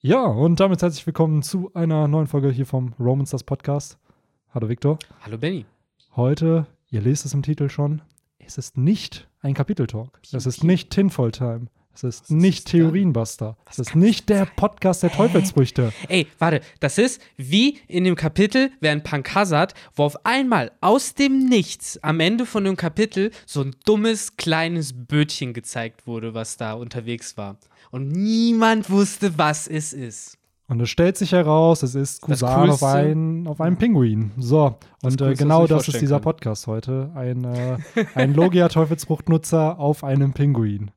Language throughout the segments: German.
Ja, und damit herzlich willkommen zu einer neuen Folge hier vom Romans das Podcast. Hallo Victor. Hallo Benny. Heute, ihr lest es im Titel schon, es ist nicht ein Kapiteltalk. Es ist nicht Tinfoil Time. Es ist Was nicht ist? Theorienbuster. Es ist nicht der sein? Podcast der Teufelsfrüchte. Ey, warte, das ist wie in dem Kapitel während Punk Hazard, wo auf einmal aus dem Nichts am Ende von dem Kapitel so ein dummes kleines Bötchen gezeigt wurde, was da unterwegs war. Und niemand wusste, was es ist. Und es stellt sich heraus, es ist Das Kusan auf, einen, auf einem Pinguin. So, und äh, genau das ist dieser kann. Podcast heute. Ein, äh, ein Logia-Teufelsfruchtnutzer auf einem Pinguin.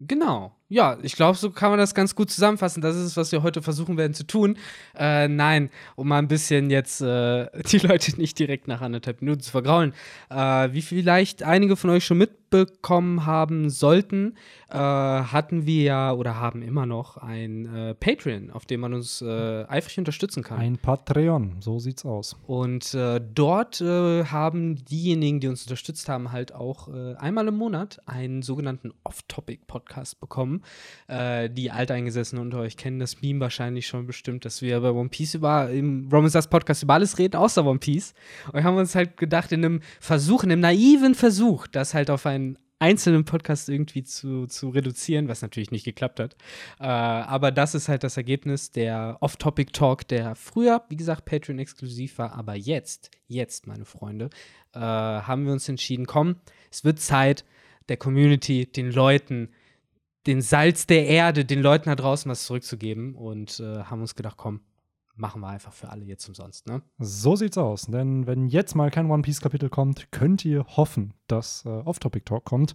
Genau. Ja, ich glaube, so kann man das ganz gut zusammenfassen. Das ist es, was wir heute versuchen werden zu tun. Äh, nein, um mal ein bisschen jetzt äh, die Leute nicht direkt nach anderthalb Minuten zu vergraulen. Äh, wie vielleicht einige von euch schon mitbekommen haben sollten, äh, hatten wir ja oder haben immer noch ein äh, Patreon, auf dem man uns äh, eifrig unterstützen kann. Ein Patreon, so sieht's aus. Und äh, dort äh, haben diejenigen, die uns unterstützt haben, halt auch äh, einmal im Monat einen sogenannten Off-Topic-Podcast bekommen. Die Alteingesessenen unter euch kennen das Meme wahrscheinlich schon bestimmt, dass wir bei One Piece über, im Romans Das Podcast über alles reden, außer One Piece. Und haben uns halt gedacht, in einem Versuch, in einem naiven Versuch, das halt auf einen einzelnen Podcast irgendwie zu, zu reduzieren, was natürlich nicht geklappt hat. Äh, aber das ist halt das Ergebnis der Off-Topic-Talk, der früher, wie gesagt, Patreon-exklusiv war, aber jetzt, jetzt, meine Freunde, äh, haben wir uns entschieden, komm, es wird Zeit, der Community, den Leuten, den Salz der Erde, den Leuten da draußen was zurückzugeben und äh, haben uns gedacht, komm, machen wir einfach für alle jetzt umsonst, ne? So sieht's aus. Denn wenn jetzt mal kein One Piece Kapitel kommt, könnt ihr hoffen, dass äh, Off-Topic Talk kommt.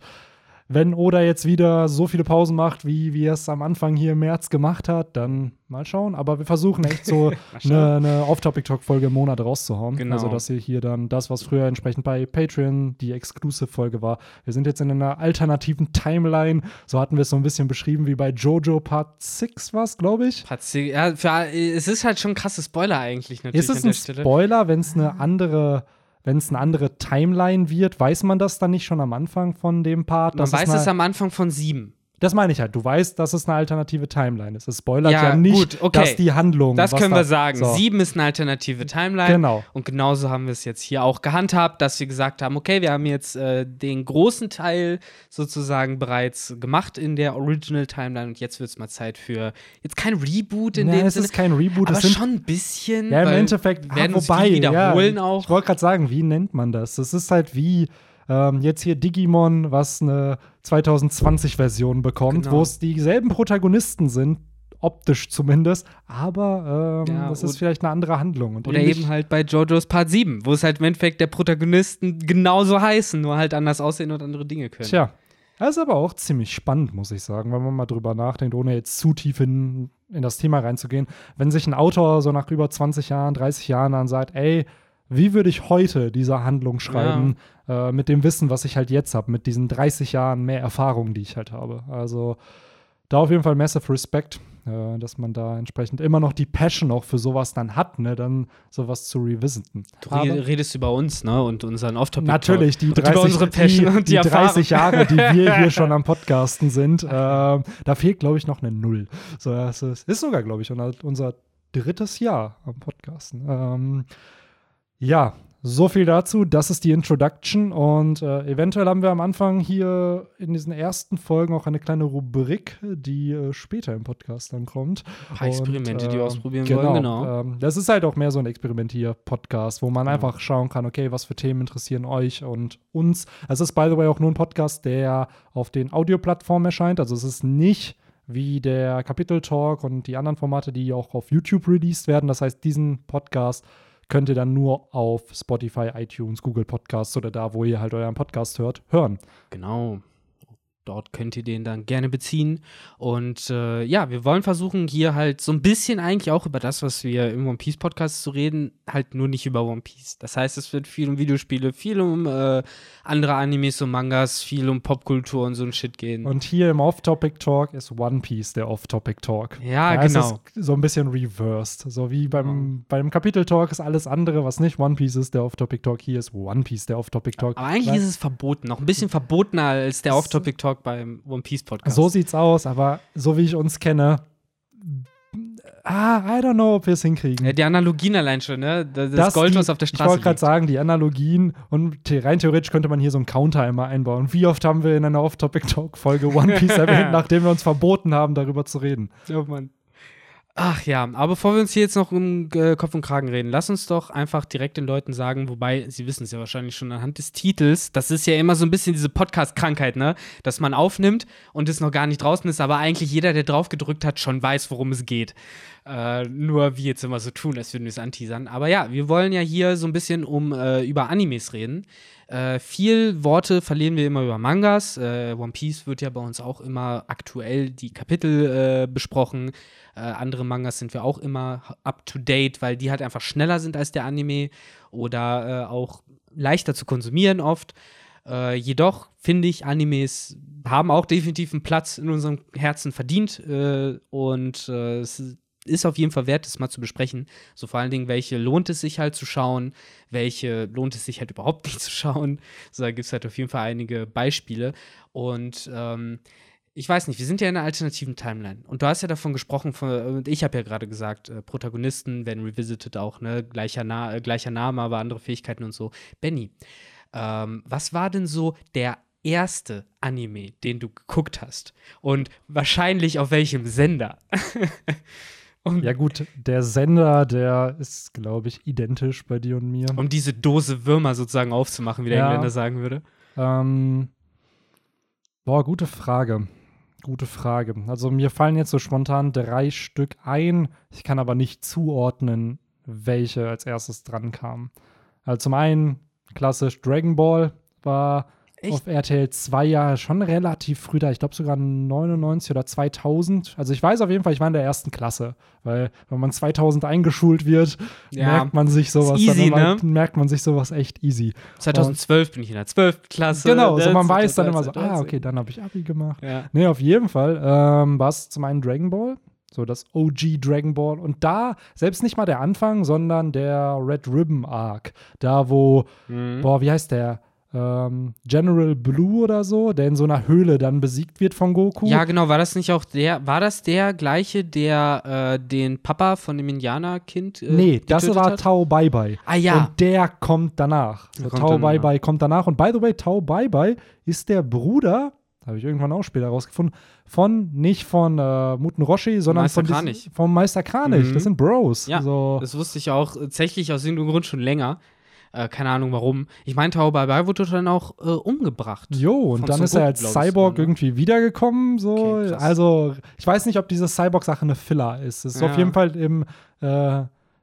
Wenn Oda jetzt wieder so viele Pausen macht, wie, wie er es am Anfang hier im März gemacht hat, dann mal schauen. Aber wir versuchen echt so eine, eine Off-Topic-Talk-Folge im Monat rauszuhauen. Genau. Also, dass ihr hier dann das, was früher entsprechend bei Patreon die Exclusive-Folge war. Wir sind jetzt in einer alternativen Timeline. So hatten wir es so ein bisschen beschrieben wie bei Jojo Part 6 war es, glaube ich. Patzi ja, für, es ist halt schon ein krasses Spoiler eigentlich natürlich Ist es ein. Spoiler, wenn es eine andere, wenn es eine andere Timeline wird, weiß man das dann nicht schon am Anfang von dem Part? Man weiß es am Anfang von sieben. Das meine ich halt. Du weißt, dass es eine alternative Timeline ist. Es spoilert ja, Ja, nicht, gut, okay. dass die Handlung. Das was können da- wir sagen. So. Sieben ist eine alternative Timeline. Genau. Und genauso haben wir es jetzt hier auch gehandhabt, dass wir gesagt haben, okay, wir haben jetzt äh, den großen Teil sozusagen bereits gemacht in der Original Timeline und jetzt wird es mal Zeit für jetzt kein Reboot in Nee, dem es Sinne, ist kein Reboot. aber es sind schon ein bisschen. Ja, im Endeffekt, werden ah, wobei, wiederholen ja, auch. Ich wollte gerade sagen, wie nennt man das? Das ist halt wie ähm, jetzt hier Digimon, was eine 2020-Version bekommt, Genau. wo es dieselben Protagonisten sind, optisch zumindest, aber ähm, Ja, das ist vielleicht eine andere Handlung. Und Oder eben halt bei JoJo's Part 7, wo es halt im Endeffekt der Protagonisten genauso heißen, nur halt anders aussehen und andere Dinge können. Tja, das ist aber auch ziemlich spannend, muss ich sagen, wenn man mal drüber nachdenkt, ohne jetzt zu tief in, in das Thema reinzugehen. Wenn sich ein Autor so nach über 20 Jahren, 30 Jahren dann sagt, ey, wie würde ich heute diese Handlung schreiben, äh, mit dem Wissen, was ich halt jetzt habe, mit diesen 30 Jahren mehr Erfahrung, die ich halt habe. Also da auf jeden Fall massive Respect, äh, dass man da entsprechend immer noch die Passion auch für sowas dann hat, ne, dann sowas zu revisiten. Du Aber- re- redest über uns, ne? Und unseren Off-Topic. Natürlich, die Und über 30, unsere Passion die, die die Erfahrung. 30 Jahre, die wir hier schon am Podcasten sind. Ähm, da fehlt, glaube ich, noch eine Null. So, das ist, ist sogar, glaube ich, unser, unser drittes Jahr am Podcasten. Ähm, ja, so viel dazu. Das ist die Introduction. Und äh, eventuell haben wir am Anfang hier in diesen ersten Folgen auch eine kleine Rubrik, die äh, später im Podcast dann kommt. Ein paar Experimente, die wir ähm, ausprobieren wollen, genau. Ähm, das ist halt auch mehr so ein Experimentier-Podcast, wo man Genau. einfach schauen kann, okay, was für Themen interessieren euch und uns. Es ist, by the way, auch nur ein Podcast, der auf den Audioplattformen erscheint. Also es ist nicht wie der Kapitel-Talk und die anderen Formate, die auch auf YouTube released werden. Das heißt, diesen Podcast könnt ihr dann nur auf Spotify, iTunes, Google Podcasts oder da, wo ihr halt euren Podcast hört, hören. Genau. Dort könnt ihr den dann gerne beziehen. Und äh, ja, wir wollen versuchen, hier halt so ein bisschen eigentlich auch über das, was wir im One Piece Podcast zu reden, halt nur nicht über One Piece. Das heißt, es wird viel um Videospiele, viel um äh, andere Animes und Mangas, viel um Popkultur und so ein Shit gehen. Und hier im Off-Topic-Talk ist One Piece der Off-Topic-Talk. Ja, Es genau. ist so ein bisschen reversed. So wie beim, beim Kapitel-Talk ist alles andere, was nicht One Piece ist, der Off-Topic-Talk. Hier ist One Piece der Off-Topic-Talk. Aber eigentlich Weil- ist es verboten, noch ein bisschen verbotener als der Off-Topic-Talk beim One Piece Podcast. So sieht's aus, aber so wie ich uns kenne, ah, I don't know, ob wir es hinkriegen. Ja, die Analogien allein schon, ne? Das, das Gold, die- was auf der Ich Straße wollte gerade sagen, die Analogien und rein theoretisch könnte man hier so einen Counter immer einbauen. Wie oft haben wir in einer Off-Topic-Talk-Folge One Piece erwähnt, nachdem wir uns verboten haben, darüber zu reden? Oh Mann. Ach ja, aber bevor wir uns hier jetzt noch um äh, Kopf und Kragen reden, lass uns doch einfach direkt den Leuten sagen, wobei, sie wissen es ja wahrscheinlich schon anhand des Titels, das ist ja immer so ein bisschen diese Podcast-Krankheit, ne? Dass man aufnimmt und es noch gar nicht draußen ist, aber eigentlich jeder, der drauf gedrückt hat, schon weiß, worum es geht. Äh, nur wir jetzt immer so tun, als würden wir es anteasern. Aber ja, wir wollen ja hier so ein bisschen um äh, über Animes reden. Äh, viel Worte verlieren wir immer über Mangas. Äh, One Piece wird ja bei uns auch immer aktuell die Kapitel äh, besprochen. Äh, andere Mangas sind wir auch immer up to date, weil die halt einfach schneller sind als der Anime oder äh, auch leichter zu konsumieren oft. Äh, jedoch finde ich, Animes haben auch definitiv einen Platz in unserem Herzen verdient und es ist auf jeden Fall wert, das mal zu besprechen. So vor allen Dingen, welche lohnt es sich halt zu schauen, welche lohnt es sich halt überhaupt nicht zu schauen. So, da gibt es halt auf jeden Fall einige Beispiele. Und ähm, ich weiß nicht, wir sind ja in einer alternativen Timeline. Und du hast ja davon gesprochen, und ich habe ja gerade gesagt, äh, Protagonisten werden revisited auch, ne? Gleicher, Na äh, gleicher Name, aber andere Fähigkeiten und so. Benny, ähm, was war denn so der erste Anime, den du geguckt hast? Und wahrscheinlich auf welchem Sender? um, Ja, gut, der Sender, der ist, glaube ich, identisch bei dir und mir. um diese Dose Würmer sozusagen aufzumachen, wie der Ja. Engländer sagen würde. Ähm, boah, gute Frage. Gute Frage. Also mir fallen jetzt so spontan drei Stück ein. Ich kann aber nicht zuordnen, welche als erstes dran kamen. Also zum einen klassisch Dragon Ball war Echt? auf RTL 2 ja schon relativ früh da. Ich glaube sogar 99 oder 2000. Also ich weiß auf jeden Fall, ich war in der ersten Klasse. Weil wenn man 2000 eingeschult wird, Ja. merkt man sich sowas. Easy, immer, ne? Merkt man sich sowas echt easy. 2012 bin ich in der 12. Klasse. Genau, so man weiß dann immer so, 2013. ah, okay, dann habe ich Abi gemacht. Ja. Nee, auf jeden Fall ähm, war es zum einen Dragon Ball, so das OG Dragon Ball. Und da, selbst nicht mal der Anfang, sondern der Red Ribbon Arc. Da, wo, Mhm. boah, wie heißt der? Ähm, General Blue oder so, der in so einer Höhle dann besiegt wird von Goku. Ja, genau, war das nicht auch der, war das der gleiche, der äh, den Papa von dem Indianerkind äh, Nee, das war hat? Tao Bai Bai. Ah ja. Und der kommt danach. Der kommt Tao Bai. Bai kommt danach. Und by the way, Tao Bai Bai ist der Bruder, habe ich irgendwann auch später rausgefunden, von, nicht von äh, Muten Roshi, sondern Meister von vom Meister Kranich. Mhm. Das sind Bros. Ja, so. Das wusste ich auch tatsächlich aus irgendeinem Grund schon länger. Äh, keine Ahnung warum. Ich meine, Tao Bai Bai wurde dann auch äh, umgebracht. Jo, und dann Son ist er als Cyborg ne? irgendwie wiedergekommen. So. Okay, also, ich weiß nicht, ob diese Cyborg-Sache eine Filler ist. Es ist Ja. auf jeden Fall im, äh,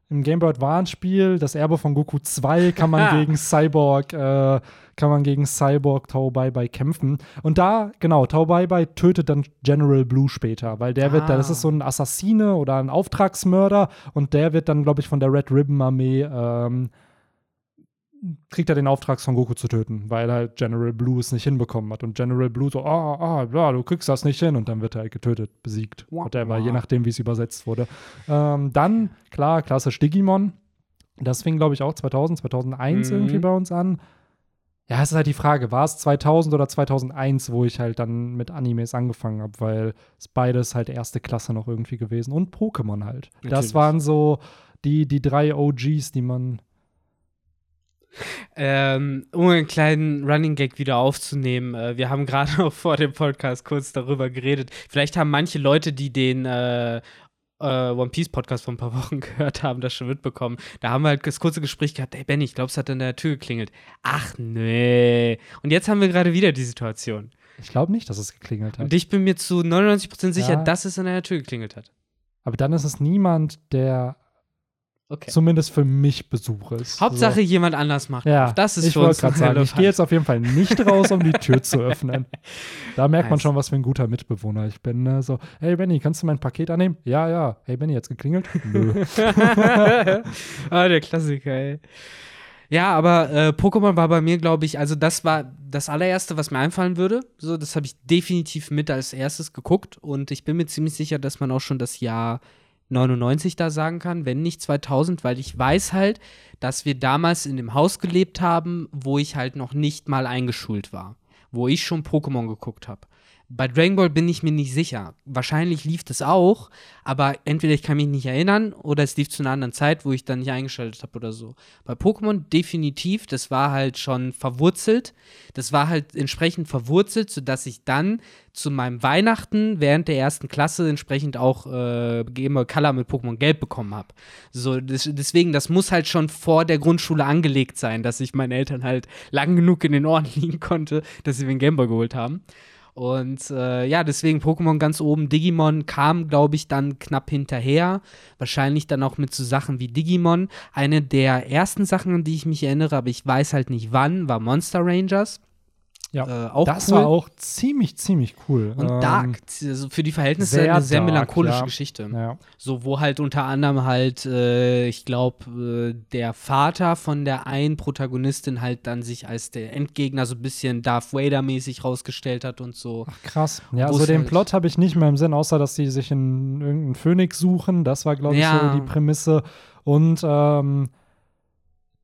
im Game Boy Advance-Spiel, das Erbe von Goku 2, kann man gegen Cyborg, äh, kann man gegen Cyborg Tao Bai Bai kämpfen. Und da, genau, Tao Bai Bai tötet dann General Blue später, weil der wird, Ah. das ist so ein Assassine oder ein Auftragsmörder und der wird dann, glaube ich, von der Red Ribbon Armee ähm, kriegt er den Auftrag, Son Goku zu töten, weil halt General Blue es nicht hinbekommen hat. Und General Blue so, ah, ah, ja, du kriegst das nicht hin. Und dann wird er halt getötet, besiegt. Whatever, je nachdem, wie es übersetzt wurde. Ähm, dann, klar, klassisch Digimon. Das fing, glaube ich, auch 2000, 2001 Mhm. irgendwie bei uns an. Ja, es ist halt die Frage, war es 2000 oder 2001, wo ich halt dann mit Animes angefangen habe, weil es beides halt erste Klasse noch irgendwie gewesen. Und Pokémon halt. Das Natürlich. waren so die, die drei OGs, die man Ähm, um einen kleinen Running Gag wieder aufzunehmen, äh, wir haben gerade auch vor dem Podcast kurz darüber geredet. Vielleicht haben manche Leute, die den äh, äh, One Piece Podcast vor ein paar Wochen gehört haben, das schon mitbekommen. Da haben wir halt das kurze Gespräch gehabt, ey Benny, ich glaube, es hat an der Tür geklingelt. Ach nee. Und jetzt haben wir gerade wieder die Situation. Ich glaube nicht, dass es geklingelt hat. Und ich bin mir zu 99% sicher, Ja. dass es an der Tür geklingelt hat. Aber dann ist es niemand, der Okay. zumindest für mich Besuch ist. Hauptsache jemand anders macht. so. ja, das ist ich für wollte uns gerade sagen, ich gehe jetzt auf jeden Fall nicht raus, um die Tür zu öffnen. Da merkt man Nice. schon, was für ein guter Mitbewohner ich bin. Ne? So, hey Benny, kannst du mein Paket annehmen? Ja, ja. Hey Benny, jetzt geklingelt? Nö. ah, der Klassiker, ey. Ja, aber äh, Pokémon war bei mir, glaube ich, also das war das allererste, was mir einfallen würde. So, das habe ich definitiv mit als erstes geguckt und ich bin mir ziemlich sicher, dass man auch schon das Jahr 99 da sagen kann, wenn nicht 2000, weil ich weiß halt, dass wir damals in dem Haus gelebt haben, wo ich halt noch nicht mal eingeschult war, wo ich schon Pokémon geguckt habe. Bei Dragon Ball bin ich mir nicht sicher. Wahrscheinlich lief das auch, aber entweder ich kann mich nicht erinnern oder es lief zu einer anderen Zeit, wo ich dann nicht eingeschaltet habe oder so. Bei Pokémon definitiv, das war halt schon verwurzelt. Das war halt entsprechend verwurzelt, sodass ich dann zu meinem Weihnachten während der ersten Klasse entsprechend auch äh, Game Boy Color mit Pokémon Gelb bekommen habe. So, das, deswegen, das muss halt schon vor der Grundschule angelegt sein, dass ich meinen Eltern halt lang genug in den Ohren liegen konnte, dass sie mir einen Game Boy geholt haben. Und äh, ja, deswegen Pokémon ganz oben. Digimon kam, glaube ich, dann knapp hinterher. Wahrscheinlich dann auch mit so Sachen wie Digimon. Eine der ersten Sachen, an die ich mich erinnere, aber ich weiß halt nicht wann, war Monster Rangers. Ja, Äh, auch das cool. war auch ziemlich, ziemlich cool. Und Ähm, Dark, also für die Verhältnisse sehr eine sehr dark, melancholische ja. Geschichte. Ja. So, wo halt unter anderem halt, äh, ich glaube, äh, der Vater von der einen Protagonistin halt dann sich als der Endgegner so ein bisschen Darth Vader-mäßig rausgestellt hat und so. Ach, krass. Ja, also den halt- Plot habe ich nicht mehr im Sinn, außer dass sie sich in irgendeinen Phönix suchen. Das war, glaube ich, Ja. so die Prämisse. Und ähm,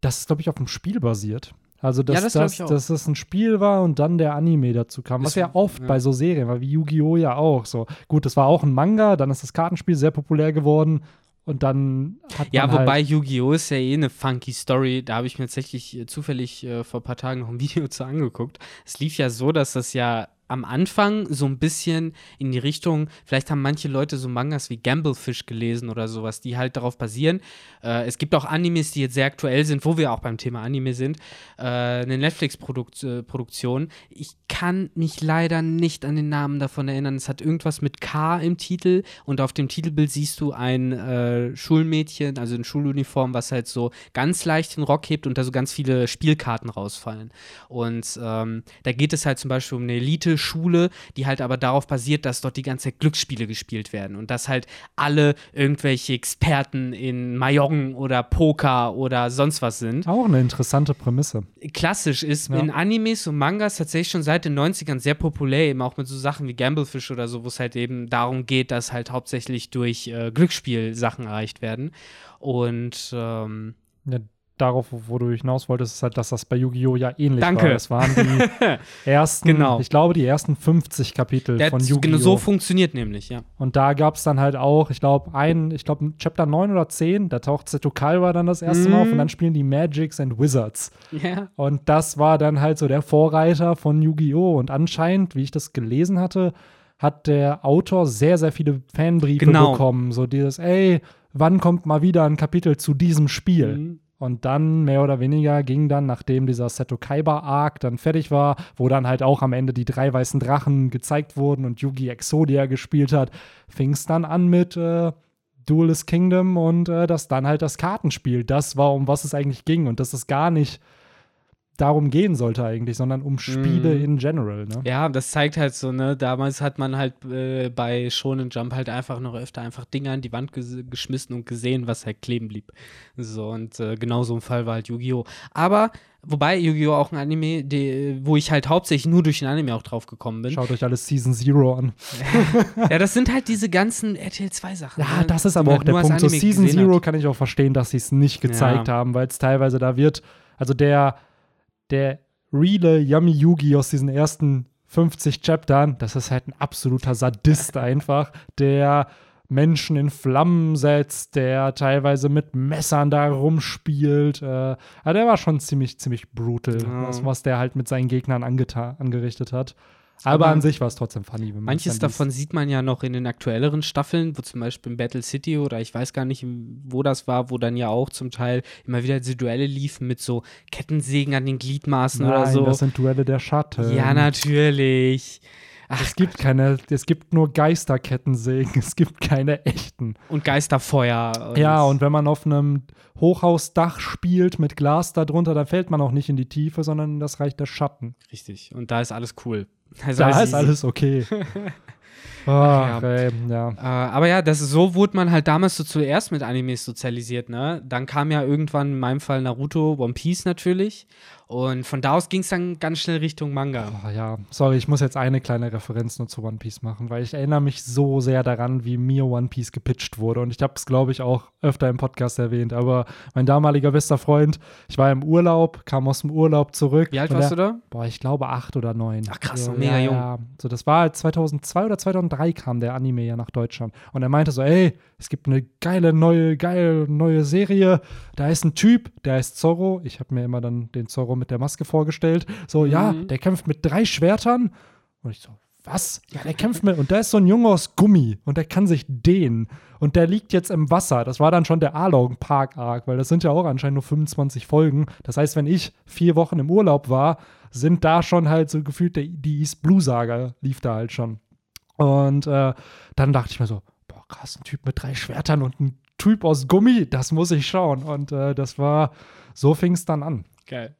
das ist, glaube ich, auf dem Spiel basiert. Also, dass Ja, das glaub das, ich auch. dass es ein Spiel war und dann der Anime dazu kam. Was Das- ja oft ja. bei so Serien war, wie Yu-Gi-Oh! ja auch. So, gut, das war auch ein Manga, dann ist das Kartenspiel sehr populär geworden und dann hat Ja, man wobei halt, Yu-Gi-Oh! ist ja eh eine funky Story. Da habe ich mir tatsächlich äh, zufällig äh, vor ein paar Tagen noch ein Video zu angeguckt. Es lief ja so, dass das ja am Anfang so ein bisschen in die Richtung, vielleicht haben manche Leute so Mangas wie Gamblefish gelesen oder sowas, die halt darauf basieren. Äh, es gibt auch Animes, die jetzt sehr aktuell sind, wo wir auch beim Thema Anime sind. Äh, eine Netflix-Produktion. Äh, ich kann mich leider nicht an den Namen davon erinnern. Es hat irgendwas mit K im Titel und auf dem Titelbild siehst du ein äh, Schulmädchen, also in Schuluniform, was halt so ganz leicht den Rock hebt und da so ganz viele Spielkarten rausfallen. Und ähm, da geht es halt zum Beispiel um eine Elite-Schule, die halt aber darauf basiert, dass dort die ganze Zeit Glücksspiele gespielt werden und dass halt alle irgendwelche Experten in Mahjong oder Poker oder sonst was sind auch eine interessante Prämisse. klassisch ist Ja. in Animes und Mangas tatsächlich schon seit den 90ern sehr populär, eben auch mit so Sachen wie Gamblefish oder so, wo es halt eben darum geht, dass halt hauptsächlich durch äh, Glücksspiel Sachen erreicht werden. Und ähm, Ja, darauf, wo du hinaus wolltest, ist halt, dass das bei Yu-Gi-Oh! ja ähnlich Danke. war. Es waren die ersten, Genau. ich glaube, die ersten 50 Kapitel der von Yu-Gi-Oh! genau so funktioniert nämlich, ja. Und da gab es dann halt auch, ich glaube, ein, ich glaube, Chapter 9 oder 10, da taucht Seto Kaiba dann das erste Mal auf Mhm. und dann spielen die Magics and Wizards. Ja. Und das war dann halt so der Vorreiter von Yu-Gi-Oh! Und anscheinend, wie ich das gelesen hatte, hat der Autor sehr, sehr viele Fanbriefe Genau. bekommen. So dieses, ey, wann kommt mal wieder ein Kapitel zu diesem Spiel? Mhm. Und dann mehr oder weniger ging dann, nachdem dieser Seto Kaiba Arc dann fertig war, wo dann halt auch am Ende die drei weißen Drachen gezeigt wurden und Yugi Exodia gespielt hat, fing es dann an mit äh, Duelist Kingdom und äh, das dann halt das Kartenspiel. Das war, um was es eigentlich ging und dass es gar nicht darum gehen sollte eigentlich, sondern um Spiele Mhm. in general. Ne? Ja, das zeigt halt so, ne, damals hat man halt äh, bei Shonen Jump halt einfach noch öfter einfach Dinge an die Wand ges geschmissen und gesehen, was halt kleben blieb. So, und äh, genau so ein Fall war halt Yu-Gi-Oh! Aber, wobei Yu-Gi-Oh! auch ein Anime, die, wo ich halt hauptsächlich nur durch den Anime auch drauf gekommen bin. Schaut euch alles Season Zero an. Ja, das sind halt diese ganzen RTL 2 Sachen. Ja, ne, das ist aber auch der Punkt. So Season Zero hat. kann ich auch verstehen, dass sie es nicht gezeigt Ja. haben, weil es teilweise da wird, also der, der reale Yummy Yugi aus diesen ersten 50 Chaptern, das ist halt ein absoluter Sadist einfach, der Menschen in Flammen setzt, der teilweise mit Messern da rumspielt. Äh, also der war schon ziemlich, ziemlich brutal, Ja. was, was der halt mit seinen Gegnern angerichtet hat. Aber, Aber an sich war es trotzdem funny. Manches davon sieht man ja noch in den aktuelleren Staffeln, wo zum Beispiel in Battle City oder ich weiß gar nicht, wo das war, wo dann ja auch zum Teil immer wieder diese Duelle liefen mit so Kettensägen an den Gliedmaßen Nein, oder so. das sind Duelle der Schatten. ja, natürlich. Ach, Es gibt keine, es gibt nur Geisterkettensägen, es gibt keine echten. und Geisterfeuer. Ja, und wenn man auf einem Hochhausdach spielt mit Glas darunter, dann fällt man auch nicht in die Tiefe, sondern in das Reich der Schatten. Richtig. Und da ist alles cool. Also Da alles ist alles okay. Ach, ja. ey, ja. Äh, aber ja, das, so wurde man halt damals so zuerst mit Animes sozialisiert, ne? Dann kam ja irgendwann in meinem Fall Naruto, One Piece natürlich. Und von da aus ging es dann ganz schnell Richtung Manga. Oh, ja, sorry, ich muss jetzt eine kleine Referenz nur zu One Piece machen, weil ich erinnere mich so sehr daran, wie mir One Piece gepitcht wurde. Und ich habe es, glaube ich, auch öfter im Podcast erwähnt. Aber mein damaliger bester Freund, ich war im Urlaub, kam aus dem Urlaub zurück. Wie alt warst der, du da? Boah, ich glaube acht oder neun. Ach krass, so, mega ja, jung. Ja. So, das war halt 2002 oder 2003 kam der Anime ja nach Deutschland. Und er meinte so, ey, es gibt eine geile neue, geile neue Serie. Da ist ein Typ, der heißt Zorro. Ich habe mir immer dann den Zorro mit der Maske vorgestellt. So, Mhm. ja, der kämpft mit drei Schwertern. Und ich so, was? Ja, der kämpft mit. Und da ist so ein Junge aus Gummi und der kann sich dehnen. Und der liegt jetzt im Wasser. Das war dann schon der Arlong Park Arc, weil das sind ja auch anscheinend nur 25 Folgen. Das heißt, wenn ich vier Wochen im Urlaub war, sind da schon halt so gefühlt der, die East Blue Saga lief da halt schon. Und äh, dann dachte ich mir so, boah, krass, ein Typ mit drei Schwertern und ein Typ aus Gummi, das muss ich schauen. Und äh, das war, so fing es dann an. Geil.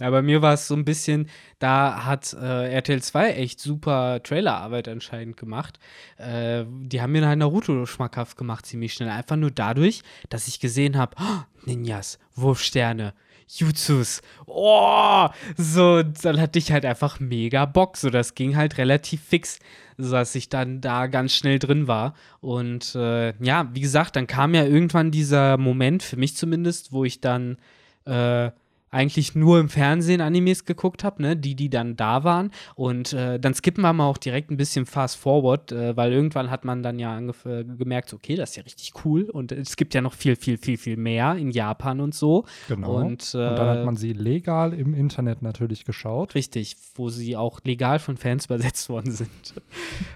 Ja, bei mir war es so ein bisschen, da hat äh, RTL 2 echt super Trailerarbeit anscheinend gemacht. Äh, die haben mir halt Naruto schmackhaft gemacht, ziemlich schnell. Einfach nur dadurch, dass ich gesehen habe, oh, Ninjas, Wurfsterne, Jutsus, oh, so, dann hatte ich halt einfach mega Bock. So, das ging halt relativ fix, so dass ich dann da ganz schnell drin war. Und äh, ja, wie gesagt, dann kam ja irgendwann dieser Moment, für mich zumindest, wo ich dann äh, eigentlich nur im Fernsehen Animes geguckt habe, ne, die, die dann da waren. Und äh, dann skippen wir mal auch direkt ein bisschen fast forward, äh, weil irgendwann hat man dann ja äh, gemerkt, okay, das ist ja richtig cool. Und es gibt ja noch viel, viel, viel, viel mehr in Japan und so. Genau. Und, äh, und dann hat man sie legal im Internet natürlich geschaut. Richtig, wo sie auch legal von Fans übersetzt worden sind.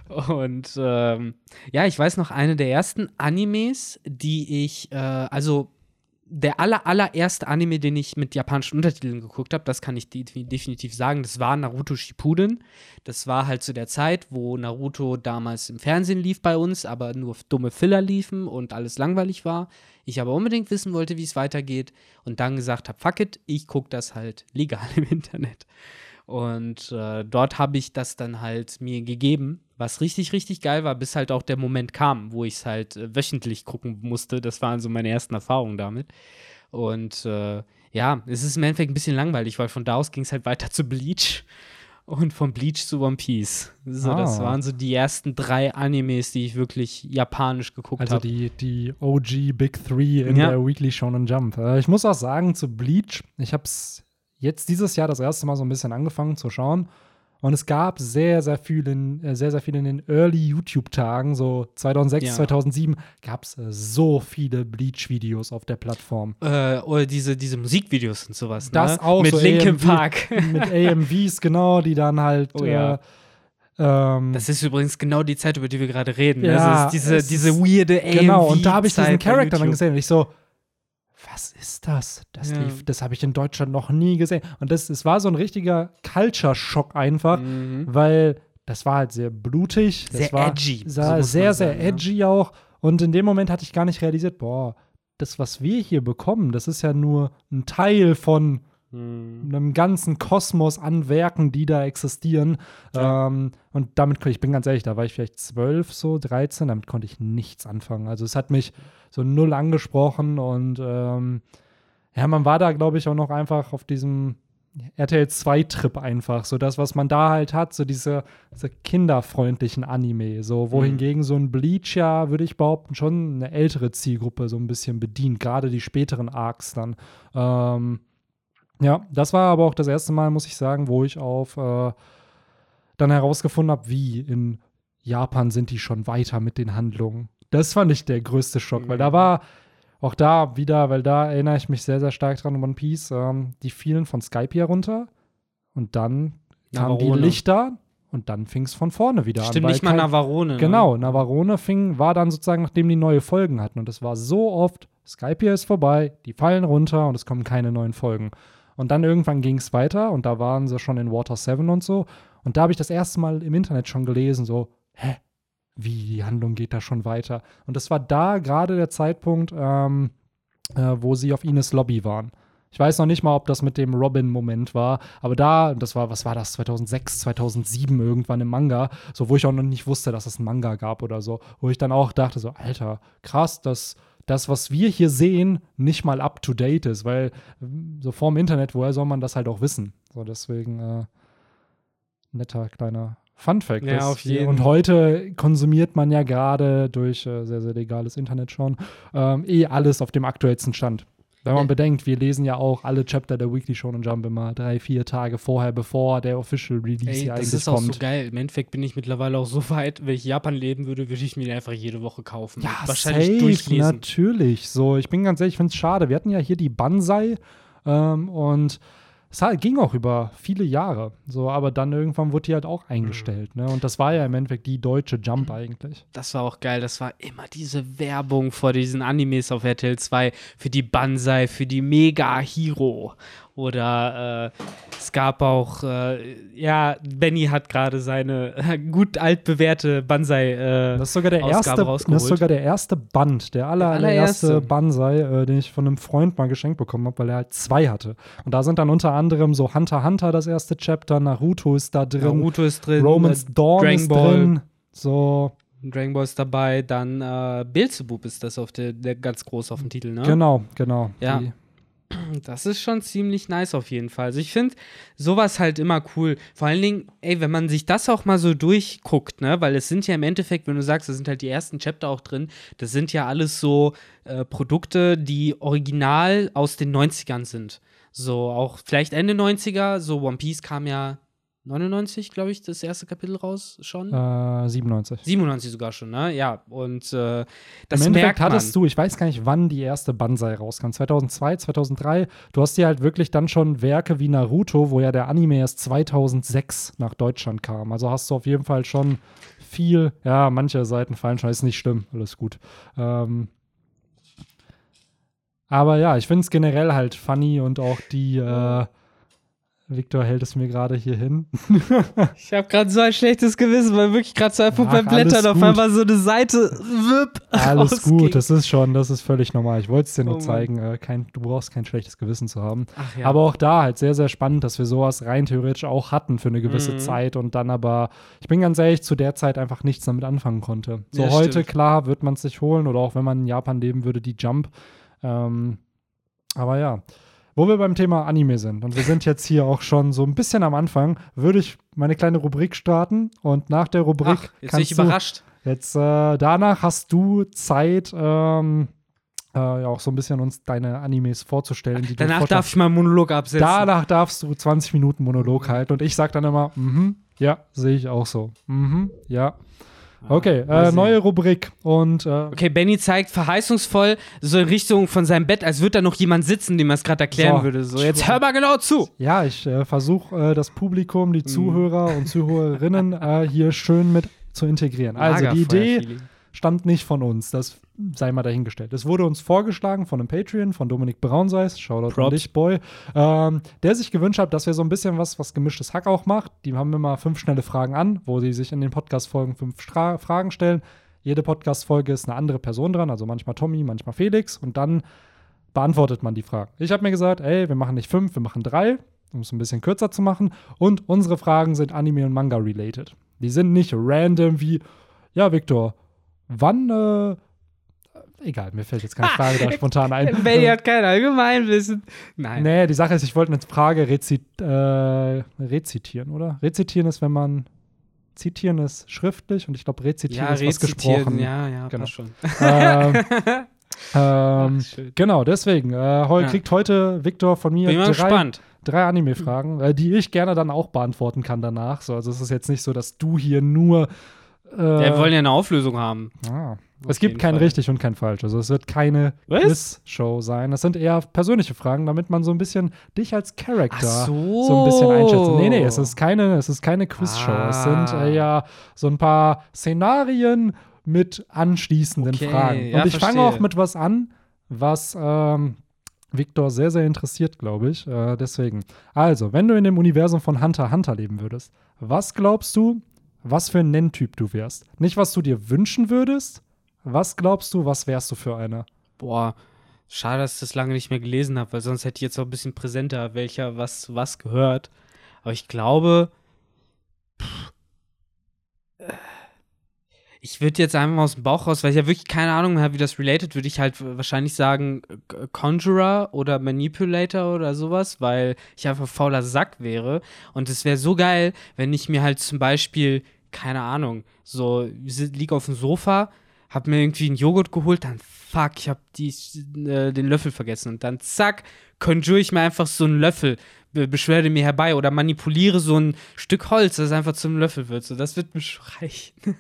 Und ähm, ja, ich weiß noch, eine der ersten Animes, die ich, äh, also der aller, allererste Anime, den ich mit japanischen Untertiteln geguckt habe, das kann ich de definitiv sagen, das war Naruto Shippuden. Das war halt zu der Zeit, wo Naruto damals im Fernsehen lief bei uns, aber nur dumme Filler liefen und alles langweilig war. Ich aber unbedingt wissen wollte, wie es weitergeht und dann gesagt habe, fuck it, ich gucke das halt legal im Internet. Und äh, dort habe ich das dann halt mir gegeben, was richtig, richtig geil war, bis halt auch der Moment kam, wo ich es halt äh, wöchentlich gucken musste. Das waren so meine ersten Erfahrungen damit. Und äh, ja, es ist im Endeffekt ein bisschen langweilig, weil von da aus ging es halt weiter zu Bleach und von Bleach zu One Piece. So, das Ah. waren so die ersten drei Animes, die ich wirklich japanisch geguckt Also habe. die, die OG Big Three in Ja. der Weekly Shonen Jump. Äh, ich muss auch sagen, zu Bleach, ich habe es jetzt dieses Jahr das erste Mal so ein bisschen angefangen zu schauen. Und es gab sehr, sehr viel in, äh, sehr, sehr viel in den Early YouTube-Tagen, so 2006, Ja. 2007, gab es so viele Bleach-Videos auf der Plattform. Äh, oder diese, diese Musikvideos und sowas. Das ne? auch Mit so Linkin AMV Park. Mit AMVs, genau, die dann halt. Oh ja. äh, ähm, Das ist übrigens genau die Zeit, über die wir gerade reden. Ja, das ist diese, es diese weirde AMV Genau, und da habe ich diesen Charakter dann gesehen und ich so, was ist das? Das, Ja. lief, das habe ich in Deutschland noch nie gesehen. Und das, es war so ein richtiger Culture-Schock einfach, Mhm. weil das war halt sehr blutig. Das Sehr war edgy, so Sah muss sehr, sehr sagen, ja. edgy auch. Und in dem Moment hatte ich gar nicht realisiert, boah, das, was wir hier bekommen, das ist ja nur ein Teil von Mhm. einem ganzen Kosmos an Werken, die da existieren. Ja. Ähm, und damit, ich bin ganz ehrlich, da war ich vielleicht zwölf, so 13, damit konnte ich nichts anfangen. Also es hat mich so null angesprochen und ähm, ja, man war da, glaube ich, auch noch einfach auf diesem RTL 2-Trip einfach. So das, was man da halt hat, so diese, diese kinderfreundlichen Anime. So, Mhm. wohingegen so ein Bleach ja, würde ich behaupten, schon eine ältere Zielgruppe so ein bisschen bedient, gerade die späteren Arcs dann. Ähm, ja, das war aber auch das erste Mal, muss ich sagen, wo ich auf äh, dann herausgefunden habe, wie in Japan sind die schon weiter mit den Handlungen. Das fand ich der größte Schock, weil da Mhm. war auch da wieder, weil da erinnere ich mich sehr, sehr stark dran, One Piece, ähm, die fielen von Skype hier runter und dann kamen die. Lichter und dann fing es von vorne wieder Stimmt an. weil nicht mal Navarone. Genau, Ne? Navarone fing, war dann sozusagen, nachdem die neue Folgen hatten. Und es war so oft, Skype hier ist vorbei, die fallen runter und es kommen keine neuen Folgen. Und dann irgendwann ging es weiter und da waren sie schon in Water 7 und so. Und da habe ich das erste Mal im Internet schon gelesen, so, hä? Wie die Handlung geht da schon weiter? Und das war da gerade der Zeitpunkt, ähm, äh, wo sie auf Ines Lobby waren. Ich weiß noch nicht mal, ob das mit dem Robin-Moment war, aber da, das war, was war das, 2006, 2007 irgendwann im Manga, so wo ich auch noch nicht wusste, dass es einen Manga gab oder so, wo ich dann auch dachte, so, Alter, krass, dass das, was wir hier sehen, nicht mal up to date ist, weil so vorm Internet, woher soll man das halt auch wissen? So, deswegen äh, netter kleiner Fun Fact. Ja, auf jeden. Und heute konsumiert man ja gerade durch äh, sehr, sehr legales Internet schon ähm, eh alles auf dem aktuellsten Stand. Wenn man bedenkt, wir lesen ja auch alle Chapter der Weekly Shonen Jump immer drei, vier Tage vorher, bevor der Official Release Ey, hier das eigentlich ist auch kommt. so geil. Im Endeffekt bin ich mittlerweile auch so weit, wenn ich Japan leben würde, würde ich mir den einfach jede Woche kaufen. Ja, wahrscheinlich safe, durchlesen. natürlich. So, ich bin ganz ehrlich, ich finde es schade. Wir hatten ja hier die Banzai ähm, und es halt, ging auch über viele Jahre. So, aber dann irgendwann wurde die halt auch eingestellt. Ne? Und das war ja im Endeffekt die deutsche Jump eigentlich. Das war auch geil. Das war immer diese Werbung vor diesen Animes auf RTL 2 für die Banzai, für die Mega Hero. Oder äh, es gab auch, äh, ja, Benny hat gerade seine gut altbewährte Banzai. Äh, Das ist sogar der Ausgabe erste, das rausgeholt. ist sogar der erste Band, der aller, Der allererste. Banzai, äh, den ich von einem Freund mal geschenkt bekommen habe, weil er halt zwei hatte. Und da sind dann unter anderem so Hunter Hunter das erste Chapter, Naruto ist da drin, Naruto ist drin, Romans äh, Dawn Dragon ist Ball. drin. So, Dragon Ball ist dabei, dann äh, Beelzebub ist das auf der, der ganz groß auf dem Titel, ne? genau, genau. Ja. Die, Das ist schon ziemlich nice auf jeden Fall. Also ich finde sowas halt immer cool. Vor allen Dingen, ey, wenn man sich das auch mal so durchguckt, ne, weil es sind ja im Endeffekt, wenn du sagst, da sind halt die ersten Chapter auch drin, das sind ja alles so äh, Produkte, die original aus den 90ern sind. So auch vielleicht Ende 90er, so One Piece kam ja 99, glaube ich, das erste Kapitel raus schon. äh, 97. 97 sogar schon, ne? Ja, und äh, das Im Endeffekt merkt man. hattest du, ich weiß gar nicht, wann die erste Banzai rauskam. 2002, 2003. Du hast dir halt wirklich dann schon Werke wie Naruto, wo ja der Anime erst 2006 nach Deutschland kam. Also hast du auf jeden Fall schon viel. Ja, manche Seiten fallen schon, ist nicht schlimm, alles gut. Ähm, aber ja, ich finde es generell halt funny und auch die. Äh, Victor hält es mir gerade hier hin. Ich habe gerade so ein schlechtes Gewissen, weil wirklich gerade so einfach Ach, beim Blättern auf einmal so eine Seite whip, Alles rausging. gut, das ist schon, das ist völlig normal. Ich wollte es dir Oh nur Mann. zeigen. Äh, kein, du brauchst kein schlechtes Gewissen zu haben. Ja. Aber auch da halt sehr, sehr spannend, dass wir sowas rein theoretisch auch hatten für eine gewisse Mhm. Zeit und dann aber, ich bin ganz ehrlich, zu der Zeit einfach nichts damit anfangen konnte. So Ja, heute, stimmt. klar, wird man es sich holen oder auch wenn man in Japan leben würde, die Jump. Ähm, aber ja. Wo wir beim Thema Anime sind und wir sind jetzt hier auch schon so ein bisschen am Anfang, würde ich meine kleine Rubrik starten und nach der Rubrik Ach, jetzt bin ich kannst du überrascht. Jetzt äh, danach hast du Zeit, ähm, äh, ja auch so ein bisschen uns deine Animes vorzustellen. Die du Danach vorstellst. darf ich mal einen Monolog absetzen. Danach darfst du 20 Minuten Monolog halten und ich sag dann immer, mhm, ja, sehe ich auch so. Mhm, ja. Okay, äh, neue Rubrik und äh, Okay, Benny zeigt verheißungsvoll so in Richtung von seinem Bett, als würde da noch jemand sitzen, dem er es gerade erklären So. würde. So, jetzt hör mal genau zu. ja, ich äh, versuche äh, das Publikum, Mhm. die Zuhörer und Zuhörerinnen äh, hier schön mit zu integrieren. Also die Idee Lagerfeuer-Feeling. Stammt nicht von uns. Das sei mal dahingestellt. Es wurde uns vorgeschlagen von einem Patreon, von Dominik Braunseis, Shoutout an dich, Boy, ähm, der sich gewünscht hat, dass wir so ein bisschen was, was gemischtes Hack auch macht. Die haben immer fünf schnelle Fragen an, wo sie sich in den Podcast-Folgen fünf Stra Fragen stellen. Jede Podcast-Folge ist eine andere Person dran, also manchmal Tommy, manchmal Felix und dann beantwortet man die Fragen. Ich habe mir gesagt, ey, wir machen nicht fünf, wir machen drei, um es ein bisschen kürzer zu machen. Und unsere Fragen sind Anime und Manga related. Die sind nicht random wie, ja, Victor, wann, äh, egal, mir fällt jetzt keine Frage da spontan ein. Benny hat kein Allgemeinwissen. Nein. Nee, die Sache ist, ich wollte eine Frage rezit äh, rezitieren, oder? Rezitieren ist, wenn man zitieren ist schriftlich und ich glaube, rezitieren Ja, ist was rezitieren, gesprochen. ja, ja, Genau. schon. Ähm, ähm, Ach, genau, deswegen äh, heu, Ja. kriegt heute Victor von mir drei, gespannt. drei Anime-Fragen, äh, die ich gerne dann auch beantworten kann danach. So, also es ist jetzt nicht so, dass du hier nur äh, Wir wollen ja eine Auflösung haben. Ah. Es gibt kein Fall. richtig und kein falsch. Also es wird keine? Quiz-Show sein. Das sind eher persönliche Fragen, damit man so ein bisschen dich als Charakter so. so ein bisschen einschätzt. Nee, nee, es ist keine, es ist keine Quiz-Show. Es sind Ah. eher so ein paar Szenarien mit anschließenden Okay, Fragen. ja, und ich fange auch mit was an, was ähm, Victor sehr, sehr interessiert, glaube ich. Äh, deswegen. Also, wenn du in dem Universum von Hunter x Hunter leben würdest, was glaubst du, was für ein Nenntyp du wärst? Nicht, was du dir wünschen würdest. Was glaubst du, was wärst du für einer? Boah, schade, dass ich das lange nicht mehr gelesen habe, weil sonst hätte ich jetzt auch ein bisschen präsenter, welcher was was gehört. Aber ich glaube. pff, äh, Ich würde jetzt einfach mal aus dem Bauch raus, weil ich ja wirklich keine Ahnung mehr habe, wie das related, würde ich halt wahrscheinlich sagen Conjurer oder Manipulator oder sowas, weil ich einfach fauler Sack wäre. Und es wäre so geil, wenn ich mir halt zum Beispiel, keine Ahnung, so liege auf dem Sofa, hab mir irgendwie einen Joghurt geholt, dann fuck, ich hab die, äh, den Löffel vergessen. Und dann zack, conjure ich mir einfach so einen Löffel beschwerde mir herbei oder manipuliere so ein Stück Holz, das einfach zum Löffel wird. So, das wird mir reichen.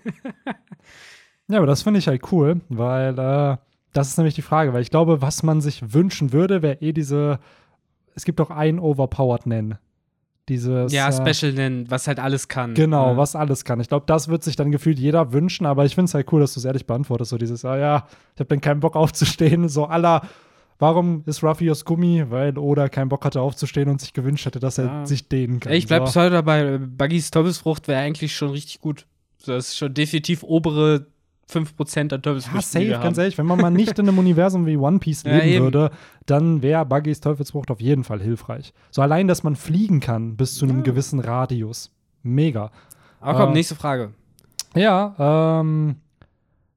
ja, aber das finde ich halt cool, weil äh, das ist nämlich die Frage, weil ich glaube, was man sich wünschen würde, wäre eh diese, es gibt doch ein Overpowered Nennen. Dieses, ja, äh, Special nennen, was halt alles kann. Genau, ja. was alles kann. Ich glaube, das wird sich dann gefühlt jeder wünschen, aber ich finde es halt cool, dass du es ehrlich beantwortest. So dieses, ah ja, ich habe dann keinen Bock aufzustehen, so aller Warum ist Ruffy aus Gummi? Weil Oda keinen Bock hatte aufzustehen und sich gewünscht hätte, dass er ja. sich dehnen kann. Ich bleib so. bis heute dabei. Buggys Teufelsfrucht wäre eigentlich schon richtig gut. Das ist schon definitiv obere 5% der Teufelsfrucht. Ja, safe, ganz ehrlich. Wenn man mal nicht in einem Universum wie One Piece leben ja, würde, dann wäre Buggys Teufelsfrucht auf jeden Fall hilfreich. So allein, dass man fliegen kann bis zu einem ja. gewissen Radius. Mega. Aber komm, äh, nächste Frage. Ja, ähm,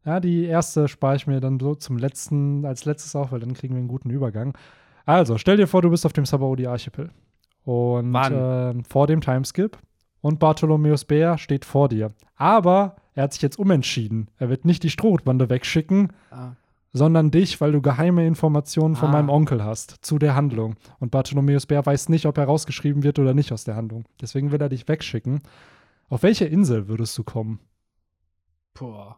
ja, die erste spare ich mir dann so zum letzten, als letztes auf, weil dann kriegen wir einen guten Übergang. Also, stell dir vor, du bist auf dem Sabaody-Archipel. Und äh, vor dem Timeskip. Und Bartholomäus Bär steht vor dir. Aber er hat sich jetzt umentschieden. Er wird nicht die Strohbande wegschicken, ah. sondern dich, weil du geheime Informationen von ah. meinem Onkel hast zu der Handlung. Und Bartholomäus Bär weiß nicht, ob er rausgeschrieben wird oder nicht aus der Handlung. Deswegen will er dich wegschicken. Auf welche Insel würdest du kommen? Boah.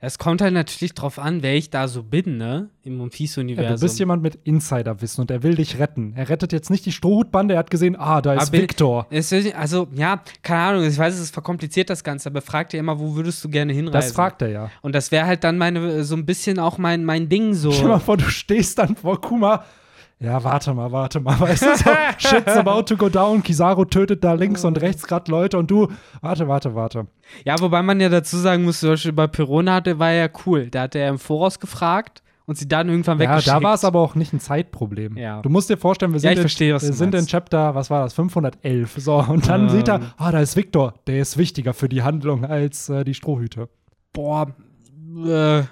Es kommt halt natürlich drauf an, wer ich da so bin, ne? Im One Piece-Universum. Ja, du bist jemand mit Insiderwissen und er will dich retten. Er rettet jetzt nicht die Strohhutbande, er hat gesehen, ah, da ist aber Victor. Ist, also, ja, keine Ahnung, ich weiß, es ist verkompliziert das Ganze, aber fragt ja immer, wo würdest du gerne hinreisen? Das fragt er ja. Und das wäre halt dann meine, so ein bisschen auch mein, mein Ding so. Stell dir mal vor, du stehst dann vor Kuma ja, warte mal, warte mal. Weißt du, so, shit's about to go down. Kizaru tötet da links und rechts gerade Leute und du, warte, warte, warte. Ja, wobei man ja dazu sagen muss, zum Beispiel bei Perona, der war ja cool. Da hat er im Voraus gefragt und sie dann irgendwann weggeschickt. Ja, da war es aber auch nicht ein Zeitproblem. Ja. Du musst dir vorstellen, wir sind, ja, verstehe, in, wir sind in Chapter, was war das, 511. So, und dann ähm. sieht er, ah, da ist Victor. Der ist wichtiger für die Handlung als äh, die Strohhüte. Boah, äh,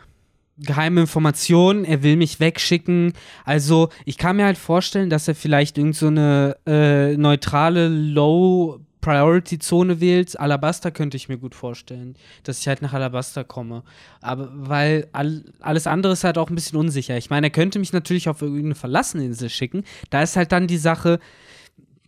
geheime Informationen, er will mich wegschicken. Also, ich kann mir halt vorstellen, dass er vielleicht irgend so eine äh, neutrale Low Priority Zone wählt. Alabasta könnte ich mir gut vorstellen, dass ich halt nach Alabasta komme. Aber weil all, alles andere ist halt auch ein bisschen unsicher. Ich meine, er könnte mich natürlich auf irgendeine verlassene Insel schicken. Da ist halt dann die Sache,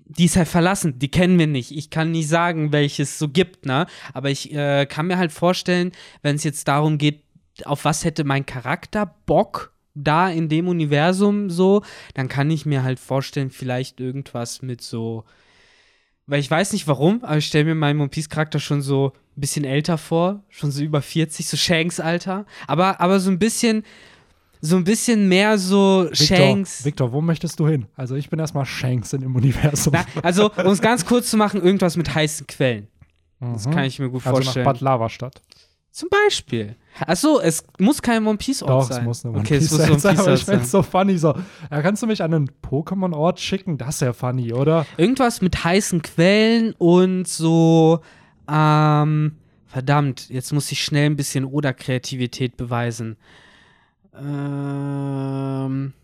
die ist halt verlassen, die kennen wir nicht. Ich kann nicht sagen, welches so gibt, ne? Aber ich äh, kann mir halt vorstellen, wenn es jetzt darum geht, auf was hätte mein Charakter Bock da in dem Universum so, dann kann ich mir halt vorstellen, vielleicht irgendwas mit so. Weil ich weiß nicht warum, aber ich stelle mir meinen One Piece Charakter schon so ein bisschen älter vor, schon so über 40, so Shanks Alter, aber aber so ein bisschen so ein bisschen mehr so Victor, Shanks. Victor, wo möchtest du hin? Also ich bin erstmal Shanks in dem Universum. Na, also, um es ganz kurz zu machen, irgendwas mit heißen Quellen. Mhm. Das kann ich mir gut also vorstellen. Nach Bad Lavastadt. Zum Beispiel. Achso, es muss kein One Piece Ort Doch, sein. es muss ein One okay, Piece, es muss sein. Aber ich finde es so funny. So, ja, kannst du mich an einen Pokémon Ort schicken? Das ist ja funny, oder? Irgendwas mit heißen Quellen und so. Ähm, verdammt, jetzt muss ich schnell ein bisschen Oder-Kreativität beweisen. Ähm.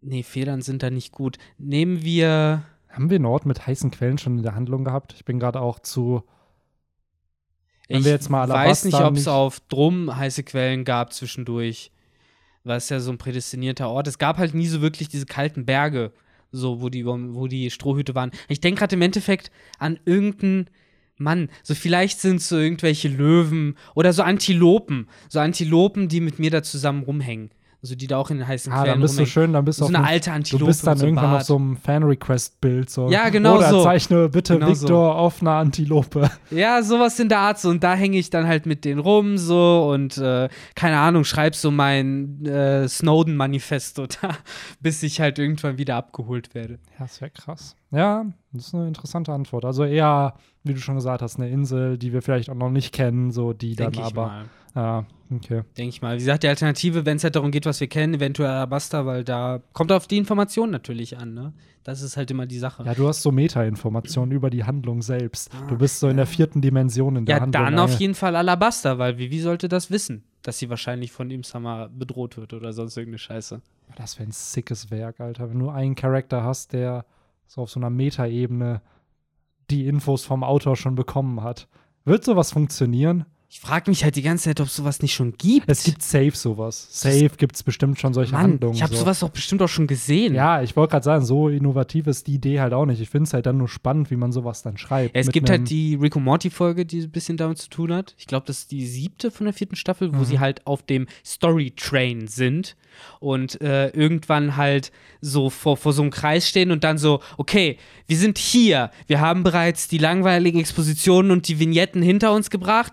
Nee, Federn sind da nicht gut. Nehmen wir. Haben wir einen Ort mit heißen Quellen schon in der Handlung gehabt? Ich bin gerade auch zu ich weiß nicht, ob es auf Drum heiße Quellen gab zwischendurch. Weil es ja so ein prädestinierter Ort. Es gab halt nie so wirklich diese kalten Berge, so wo die, wo die Strohhüte waren. Ich denke gerade im Endeffekt an irgendeinen Mann, so vielleicht sind es so irgendwelche Löwen oder so Antilopen. So Antilopen, die mit mir da zusammen rumhängen. Also die da auch in den heißen ah, dann bist rumhängen. du schön, dann bist du so eine alte Antilope. Du bist dann so irgendwann auf so einem Fan-Request-Bild. So. Ja, genau Oder so. zeichne bitte genau Victor so. auf einer Antilope. Ja, sowas in der Art. So. Und da hänge ich dann halt mit denen rum so und äh, keine Ahnung, schreib so mein äh, Snowden-Manifesto da, bis ich halt irgendwann wieder abgeholt werde. Ja, das wäre krass. Ja, das ist eine interessante Antwort. Also eher wie du schon gesagt hast, eine Insel, die wir vielleicht auch noch nicht kennen, so die Denk dann ich aber. mal. Ja, okay. Denke ich mal. Wie gesagt, die Alternative, wenn es halt darum geht, was wir kennen, eventuell Alabaster, weil da kommt auf die Information natürlich an, ne? Das ist halt immer die Sache. Ja, du hast so Meta-Informationen über die Handlung selbst. Du bist so in der vierten Dimension in der Ja, Handlung. dann auf jeden Fall Alabaster, weil wie, wie sollte das wissen, dass sie wahrscheinlich von ihm Summer bedroht wird oder sonst irgendeine Scheiße? Das wäre ein sickes Werk, Alter. Wenn du einen Charakter hast, der so auf so einer Meta-Ebene die Infos vom Autor schon bekommen hat. Wird sowas funktionieren? Ich frage mich halt die ganze Zeit, ob sowas nicht schon gibt. Es gibt safe sowas. Safe gibt es bestimmt schon solche Mann, Handlungen. ich habe so. sowas doch bestimmt auch schon gesehen. Ja, ich wollte gerade sagen, so innovativ ist die Idee halt auch nicht. Ich finde es halt dann nur spannend, wie man sowas dann schreibt. Es Mit gibt halt die und Morty-Folge, die ein bisschen damit zu tun hat. Ich glaube, das ist die siebte von der vierten Staffel, wo Mhm. sie halt auf dem Story-Train sind und äh, irgendwann halt so vor, vor so einem Kreis stehen und dann so, okay, wir sind hier, wir haben bereits die langweiligen Expositionen und die Vignetten hinter uns gebracht.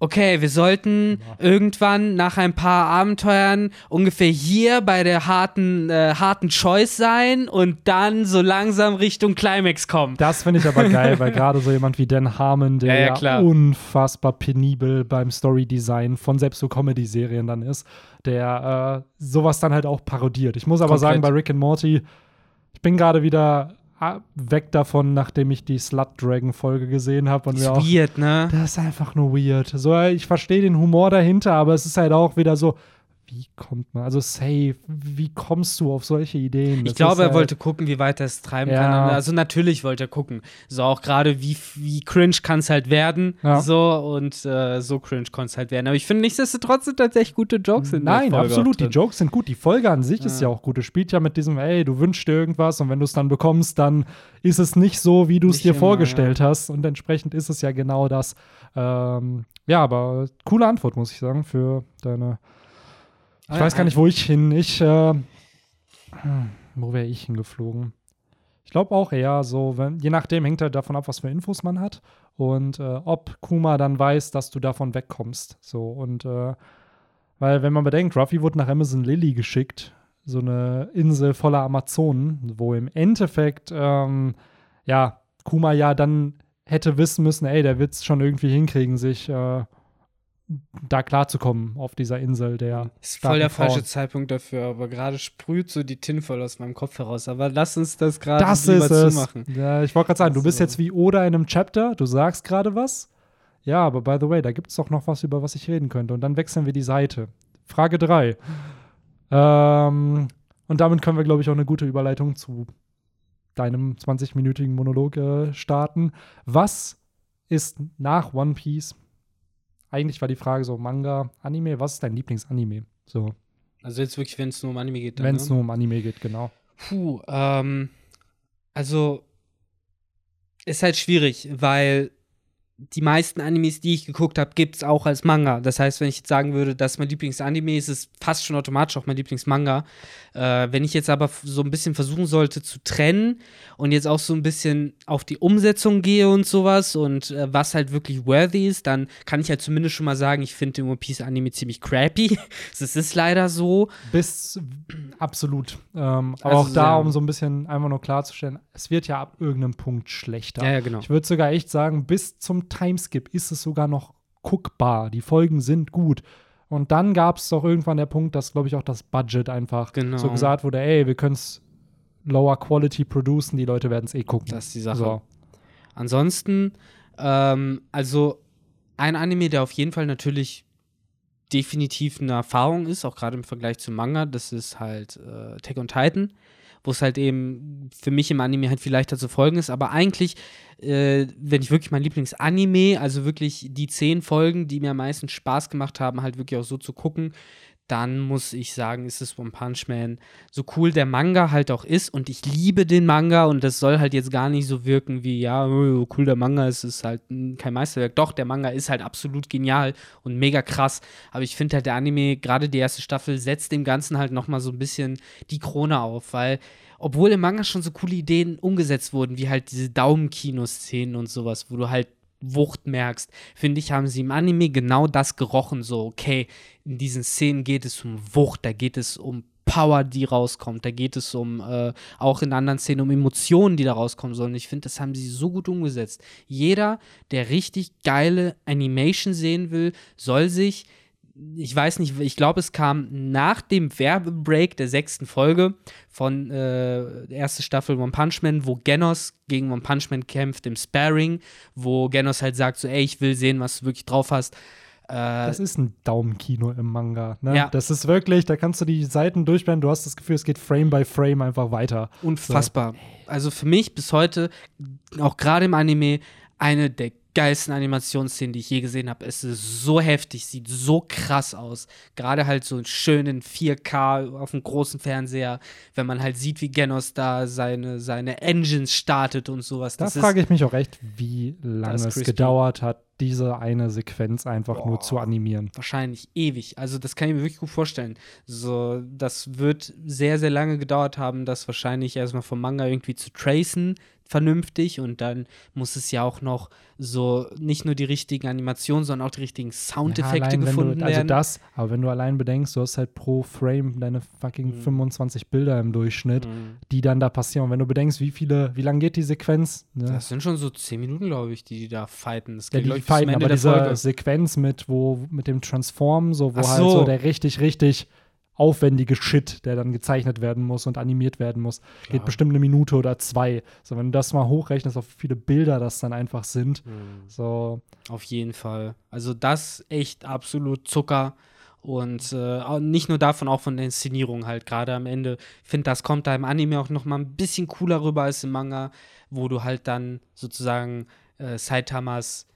Okay, wir sollten irgendwann nach ein paar Abenteuern ungefähr hier bei der harten, äh, harten Choice sein und dann so langsam Richtung Climax kommen. Das finde ich aber geil, weil gerade so jemand wie Dan Harmon, der Ja, ja, ja, unfassbar penibel beim Story-Design von selbst so Comedy-Serien dann ist, der äh, sowas dann halt auch parodiert. Ich muss aber Komplett. sagen, bei Rick and Morty, ich bin gerade wieder weg davon, nachdem ich die Slut Dragon-Folge gesehen habe und Ist auch weird, ne? Das ist einfach nur weird. So, ich verstehe den Humor dahinter, aber es ist halt auch wieder so, wie kommt man, also safe, wie kommst du auf solche Ideen? Ich Das glaube, ist er halt- wollte gucken, wie weit er es treiben Ja. kann. Also natürlich wollte er gucken. So auch gerade, wie, wie cringe kann es halt werden. Ja. So und äh, so cringe kann es halt werden. Aber ich finde nichtsdestotrotz sind tatsächlich gute Jokes in Nein, der Folge absolut, die. Jokes sind gut. Die Folge an sich ist ja auch gut. Es spielt ja mit diesem, ey, du wünschst dir irgendwas und wenn du es dann bekommst, dann ist es nicht so, wie du es Nicht dir immer, vorgestellt hast. Und entsprechend ist es ja genau das. Ähm, ja, aber coole Antwort, muss ich sagen, für deine. Ich weiß gar nicht, wo ich hin. Ich, äh, hm, wo wäre ich hingeflogen? Ich glaube auch eher so, wenn, je nachdem hängt halt davon ab, was für Infos man hat und äh, ob Kuma dann weiß, dass du davon wegkommst. So und äh, weil, wenn man bedenkt, Ruffy wurde nach Amazon Lily geschickt, so eine Insel voller Amazonen, wo im Endeffekt, ähm, ja, Kuma ja dann hätte wissen müssen, ey, der wird es schon irgendwie hinkriegen, sich äh, da klarzukommen auf dieser Insel der Ist voll der falsche. Zeitpunkt dafür, aber gerade sprüht so die Tinfoil aus meinem Kopf heraus. Aber lass uns das gerade Das lieber ist es. zumachen. Ja, ich wollte gerade sagen, du bist Also- jetzt wie Oda in einem Chapter, du sagst gerade was. Ja, aber by the way, da gibt es doch noch was, über was ich reden könnte. Und dann wechseln wir die Seite. Frage 3. Ähm, und damit können wir, glaube ich, auch eine gute Überleitung zu deinem 20-minütigen Monolog äh, starten. Was ist nach One Piece? Eigentlich war die Frage so: Manga, Anime, was ist dein Lieblingsanime? So, Also jetzt wirklich, wenn es nur um Anime geht. wenn es ne? nur um Anime geht, genau. Puh, ähm, also ist halt schwierig, weil die meisten Animes, die ich geguckt habe, gibt es auch als Manga. Das heißt, wenn ich jetzt sagen würde, das ist mein Lieblingsanime, ist es fast schon automatisch auch mein Lieblingsmanga. Äh, wenn ich jetzt aber so ein bisschen versuchen sollte zu trennen und jetzt auch so ein bisschen auf die Umsetzung gehe und sowas und äh, was halt wirklich worthy ist, dann kann ich halt zumindest schon mal sagen, ich finde den One Piece Anime ziemlich crappy. Es ist leider so. Bis absolut. Ähm, aber Also, auch da, um so ein bisschen einfach nur klarzustellen, es wird ja ab irgendeinem Punkt schlechter. Ja, ja, genau. Ich würde sogar echt sagen, bis zum Timeskip ist es sogar noch guckbar. Die Folgen sind gut. Und dann gab es doch irgendwann der Punkt, dass, glaube ich, auch das Budget einfach Genau. so gesagt wurde, ey, wir können es lower quality producen, die Leute werden es eh gucken. Das ist die Sache. So. Ansonsten, ähm, also ein Anime, der auf jeden Fall natürlich definitiv eine Erfahrung ist, auch gerade im Vergleich zum Manga, das ist halt äh, Attack on Titan, wo es halt eben für mich im Anime halt viel leichter zu folgen ist, aber eigentlich, äh, wenn ich wirklich mein Lieblingsanime, also wirklich die zehn Folgen, die mir am meisten Spaß gemacht haben, halt wirklich auch so zu gucken, dann muss ich sagen, ist es One Punch Man. So cool der Manga halt auch ist und ich liebe den Manga und das soll halt jetzt gar nicht so wirken wie, ja, oh, cool der Manga ist, ist halt kein Meisterwerk. Doch, der Manga ist halt absolut genial und mega krass. Aber ich finde halt, der Anime, gerade die erste Staffel, setzt dem Ganzen halt nochmal so ein bisschen die Krone auf, weil obwohl im Manga schon so coole Ideen umgesetzt wurden, wie halt diese Daumenkino-Szenen und sowas, wo du halt Wucht merkst, finde ich, haben sie im Anime genau das gerochen. So, okay, in diesen Szenen geht es um Wucht, da geht es um Power, die rauskommt. Da geht es um, äh, auch in anderen Szenen, um Emotionen, die da rauskommen sollen. Ich finde, das haben sie so gut umgesetzt. Jeder, der richtig geile Animation sehen will, soll sich ich weiß nicht, ich glaube, es kam nach dem Werbebreak der sechsten Folge von äh, der ersten Staffel One Punch Man, wo Genos gegen One Punch Man kämpft im Sparring, wo Genos halt sagt so, ey, ich will sehen, was du wirklich drauf hast. Äh, das ist ein Daumenkino im Manga. Ne? Ja. Das ist wirklich, da kannst du die Seiten durchblenden, du hast das Gefühl, es geht Frame by Frame einfach weiter. Unfassbar. So. Also für mich bis heute, auch gerade im Anime, eine der geilsten Animationsszenen, die ich je gesehen habe. Es ist so heftig, sieht so krass aus. Gerade halt so schön in 4K auf dem großen Fernseher, wenn man halt sieht, wie Genos da seine, seine Engines startet und sowas. Da frage ich mich auch echt, wie lange es gedauert hat, diese eine Sequenz einfach Boah, nur zu animieren. Wahrscheinlich ewig. Also das kann ich mir wirklich gut vorstellen. So, das wird sehr, sehr lange gedauert haben, das wahrscheinlich erstmal vom Manga irgendwie zu tracen, vernünftig und dann muss es ja auch noch so nicht nur die richtigen Animationen, sondern auch die richtigen Soundeffekte ja, gefunden du, also werden. Also das, aber wenn du allein bedenkst, du hast halt pro Frame deine fucking mhm. 25 Bilder im Durchschnitt, mhm. die dann da passieren. Und wenn du bedenkst, wie viele, wie lange geht die Sequenz? Ne? Das sind schon so 10 Minuten, glaube ich, die, die da fighten. Das ja, geht, die ich, fighten, aber diese Folge. Sequenz mit, wo, mit dem Transform, so, wo Ach halt so der richtig, richtig aufwendige Shit, der dann gezeichnet werden muss und animiert werden muss. Klar. Geht bestimmt eine Minute oder zwei. So, wenn du das mal hochrechnest, auf wie viele Bilder das dann einfach sind. Mhm. So. Auf jeden Fall. Also das echt absolut Zucker. Und äh, nicht nur davon, auch von der Inszenierung halt gerade am Ende. Ich finde, das kommt da im Anime auch noch mal ein bisschen cooler rüber als im Manga, wo du halt dann sozusagen äh, Saitamas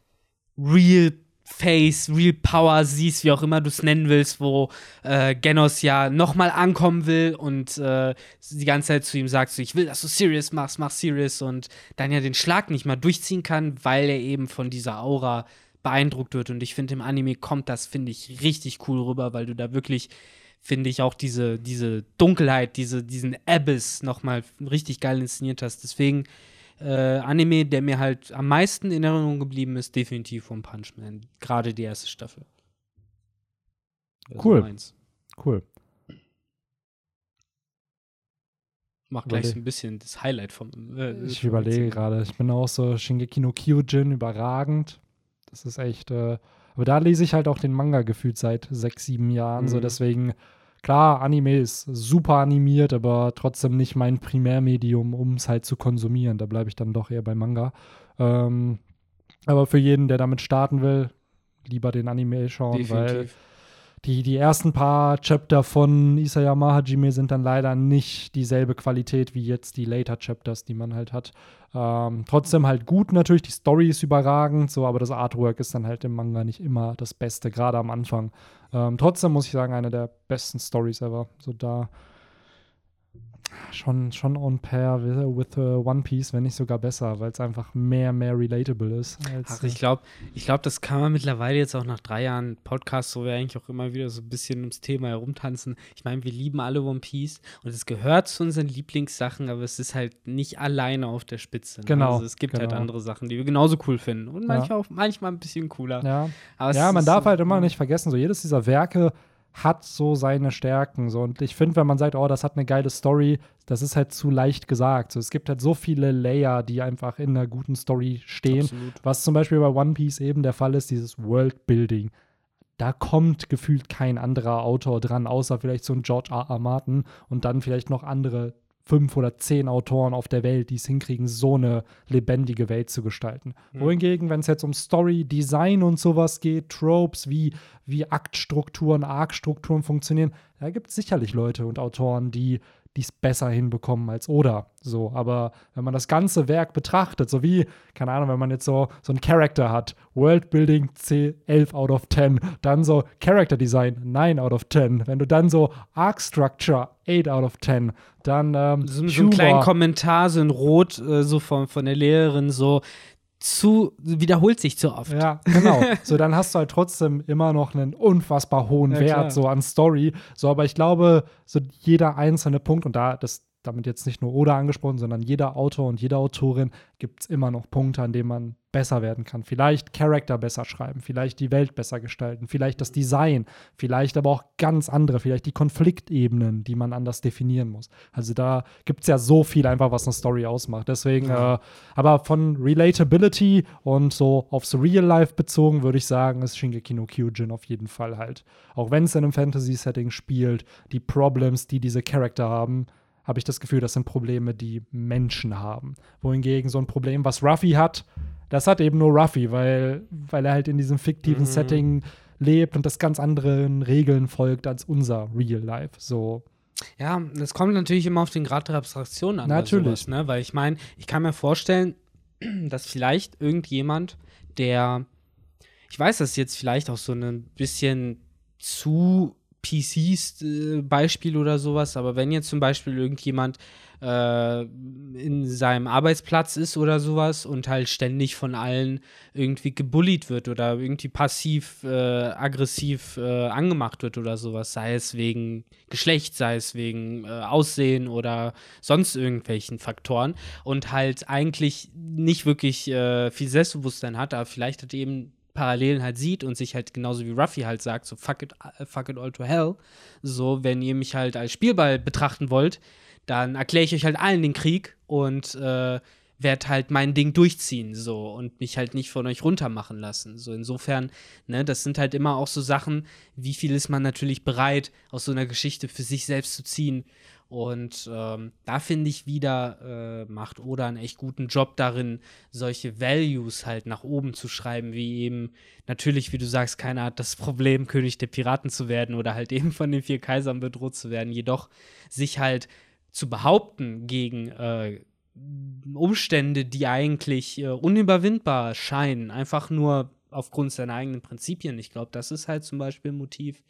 Real Face, Real Power siehst, wie auch immer du es nennen willst, wo äh, Genos ja nochmal ankommen will und äh, die ganze Zeit zu ihm sagt, so, ich will, dass du Serious machst, mach Serious und dann ja den Schlag nicht mal durchziehen kann, weil er eben von dieser Aura beeindruckt wird. Und ich finde, im Anime kommt das, finde ich, richtig cool rüber, weil du da wirklich, finde ich, auch diese, diese Dunkelheit, diese, diesen Abyss nochmal richtig geil inszeniert hast. Deswegen äh, Anime, der mir halt am meisten in Erinnerung geblieben ist, definitiv von Punch Man. Gerade die erste Staffel. Also cool. Cool. Mach gleich so ein bisschen das Highlight vom. Äh, ich überlege gerade. Ich bin auch so Shingeki no Kyojin überragend. Das ist echt. Äh, aber da lese ich halt auch den Manga gefühlt seit sechs, sieben Jahren. Mhm. So deswegen Klar, Anime ist super animiert, aber trotzdem nicht mein Primärmedium, um es halt zu konsumieren. Da bleibe ich dann doch eher bei Manga. Ähm, aber für jeden, der damit starten will, lieber den Anime schauen, Definitiv. weil die, die ersten paar Chapter von Isayama Hajime sind dann leider nicht dieselbe Qualität wie jetzt die Later Chapters, die man halt hat. Ähm, trotzdem halt gut natürlich, die Story ist überragend, so, aber das Artwork ist dann halt im Manga nicht immer das Beste, gerade am Anfang. Ähm, trotzdem muss ich sagen, eine der besten Stories ever. So da schon, schon on pair with, with uh, One Piece, wenn nicht sogar besser, weil es einfach mehr, mehr relatable ist. Ach, ich glaube, ich glaub, das kann man mittlerweile jetzt auch nach drei Jahren Podcast, wo wir eigentlich auch immer wieder so ein bisschen ums Thema herumtanzen. Ich meine, wir lieben alle One Piece und es gehört zu unseren Lieblingssachen, aber es ist halt nicht alleine auf der Spitze. Ne? Genau. Also es gibt halt genau. halt andere Sachen, die wir genauso cool finden und manchmal ja. auch manchmal ein bisschen cooler. Ja, ja man darf so, halt immer nicht vergessen, so jedes dieser Werke hat so seine Stärken. So. Und ich finde, wenn man sagt, oh, das hat eine geile Story, das ist halt zu leicht gesagt. So, es gibt halt so viele Layer, die einfach in einer guten Story stehen. Absolut. Was zum Beispiel bei One Piece eben der Fall ist, dieses Worldbuilding. Da kommt gefühlt kein anderer Autor dran, außer vielleicht so ein George R. R. Martin und dann vielleicht noch andere fünf oder zehn Autoren auf der Welt, die es hinkriegen, so eine lebendige Welt zu gestalten. Mhm. Wohingegen, wenn es jetzt um Story, Design und sowas geht, Tropes, wie, wie Aktstrukturen, Arc-Strukturen funktionieren, da gibt es sicherlich Leute und Autoren, die die es besser hinbekommen als Oda. So, aber wenn man das ganze Werk betrachtet, so wie, keine Ahnung, wenn man jetzt so, so einen Character hat, Worldbuilding C 11 out of 10, dann so Character Design 9 out of 10, wenn du dann so Arc Structure 8 out of 10, dann ähm, so, so einen kleinen Kommentar, so in Rot, äh, so von, von der Lehrerin, so zu, wiederholt sich zu oft. Ja, genau. so, dann hast du halt trotzdem immer noch einen unfassbar hohen ja, Wert klar. so an Story. So, aber ich glaube, so jeder einzelne Punkt, und da, das damit jetzt nicht nur Oda angesprochen, sondern jeder Autor und jede Autorin gibt es immer noch Punkte, an denen man besser werden kann. Vielleicht Charakter besser schreiben, vielleicht die Welt besser gestalten, vielleicht das Design, vielleicht aber auch ganz andere, vielleicht die Konfliktebenen, die man anders definieren muss. Also da gibt es ja so viel einfach, was eine Story ausmacht. Deswegen, ja. äh, aber von Relatability und so aufs Real Life bezogen, würde ich sagen, ist Shingeki no Kyojin auf jeden Fall halt. Auch wenn es in einem Fantasy-Setting spielt, die Problems, die diese Charakter haben, habe ich das Gefühl, das sind Probleme, die Menschen haben. Wohingegen so ein Problem, was Ruffy hat, das hat eben nur Ruffy, weil, weil er halt in diesem fiktiven mhm. Setting lebt und das ganz anderen Regeln folgt als unser Real Life. So. Ja, das kommt natürlich immer auf den Grad der Abstraktion an. Natürlich. Sowas, ne? Weil ich meine, ich kann mir vorstellen, dass vielleicht irgendjemand, der, ich weiß, das ist jetzt vielleicht auch so ein bisschen zu PCs äh, Beispiel oder sowas, aber wenn jetzt zum Beispiel irgendjemand äh, in seinem Arbeitsplatz ist oder sowas und halt ständig von allen irgendwie gebullied wird oder irgendwie passiv, äh, aggressiv äh, angemacht wird oder sowas, sei es wegen Geschlecht, sei es wegen äh, Aussehen oder sonst irgendwelchen Faktoren und halt eigentlich nicht wirklich äh, viel Selbstbewusstsein hat, aber vielleicht hat eben Parallelen halt sieht und sich halt genauso wie Ruffy halt sagt, so fuck it, uh, fuck it all to hell. So, wenn ihr mich halt als Spielball betrachten wollt, dann erkläre ich euch halt allen den Krieg und äh, werde halt mein Ding durchziehen, so und mich halt nicht von euch runtermachen lassen. So, insofern, ne, das sind halt immer auch so Sachen, wie viel ist man natürlich bereit, aus so einer Geschichte für sich selbst zu ziehen und ähm, da finde ich wieder, äh, macht Oda einen echt guten Job darin, solche Values halt nach oben zu schreiben, wie eben natürlich, wie du sagst, keiner hat das Problem, König der Piraten zu werden oder halt eben von den vier Kaisern bedroht zu werden, jedoch sich halt zu behaupten gegen äh, Umstände, die eigentlich äh, unüberwindbar scheinen, einfach nur aufgrund seiner eigenen Prinzipien. Ich glaube, das ist halt zum Beispiel ein Motiv,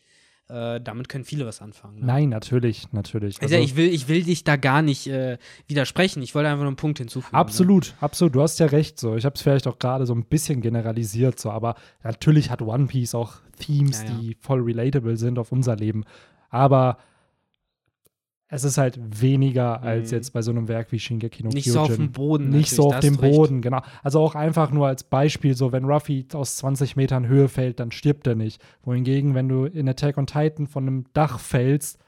äh, damit können viele was anfangen. Ne? Nein, natürlich, natürlich. Also, also, ich, will, ich will dich da gar nicht äh, widersprechen. Ich wollte einfach nur einen Punkt hinzufügen. Absolut, ne? absolut. Du hast ja recht. So. Ich habe es vielleicht auch gerade so ein bisschen generalisiert, so. aber natürlich hat One Piece auch Themes, ja, ja. die voll relatable sind auf unser Leben. Aber es ist halt weniger als mhm. jetzt bei so einem Werk wie Shingeki no Nicht Kyojin. so auf dem Boden. Nicht so auf dem Boden, recht. genau. Also auch einfach nur als Beispiel, so wenn Ruffy aus 20 Metern Höhe fällt, dann stirbt er nicht. Wohingegen, wenn du in Attack on Titan von einem Dach fällst,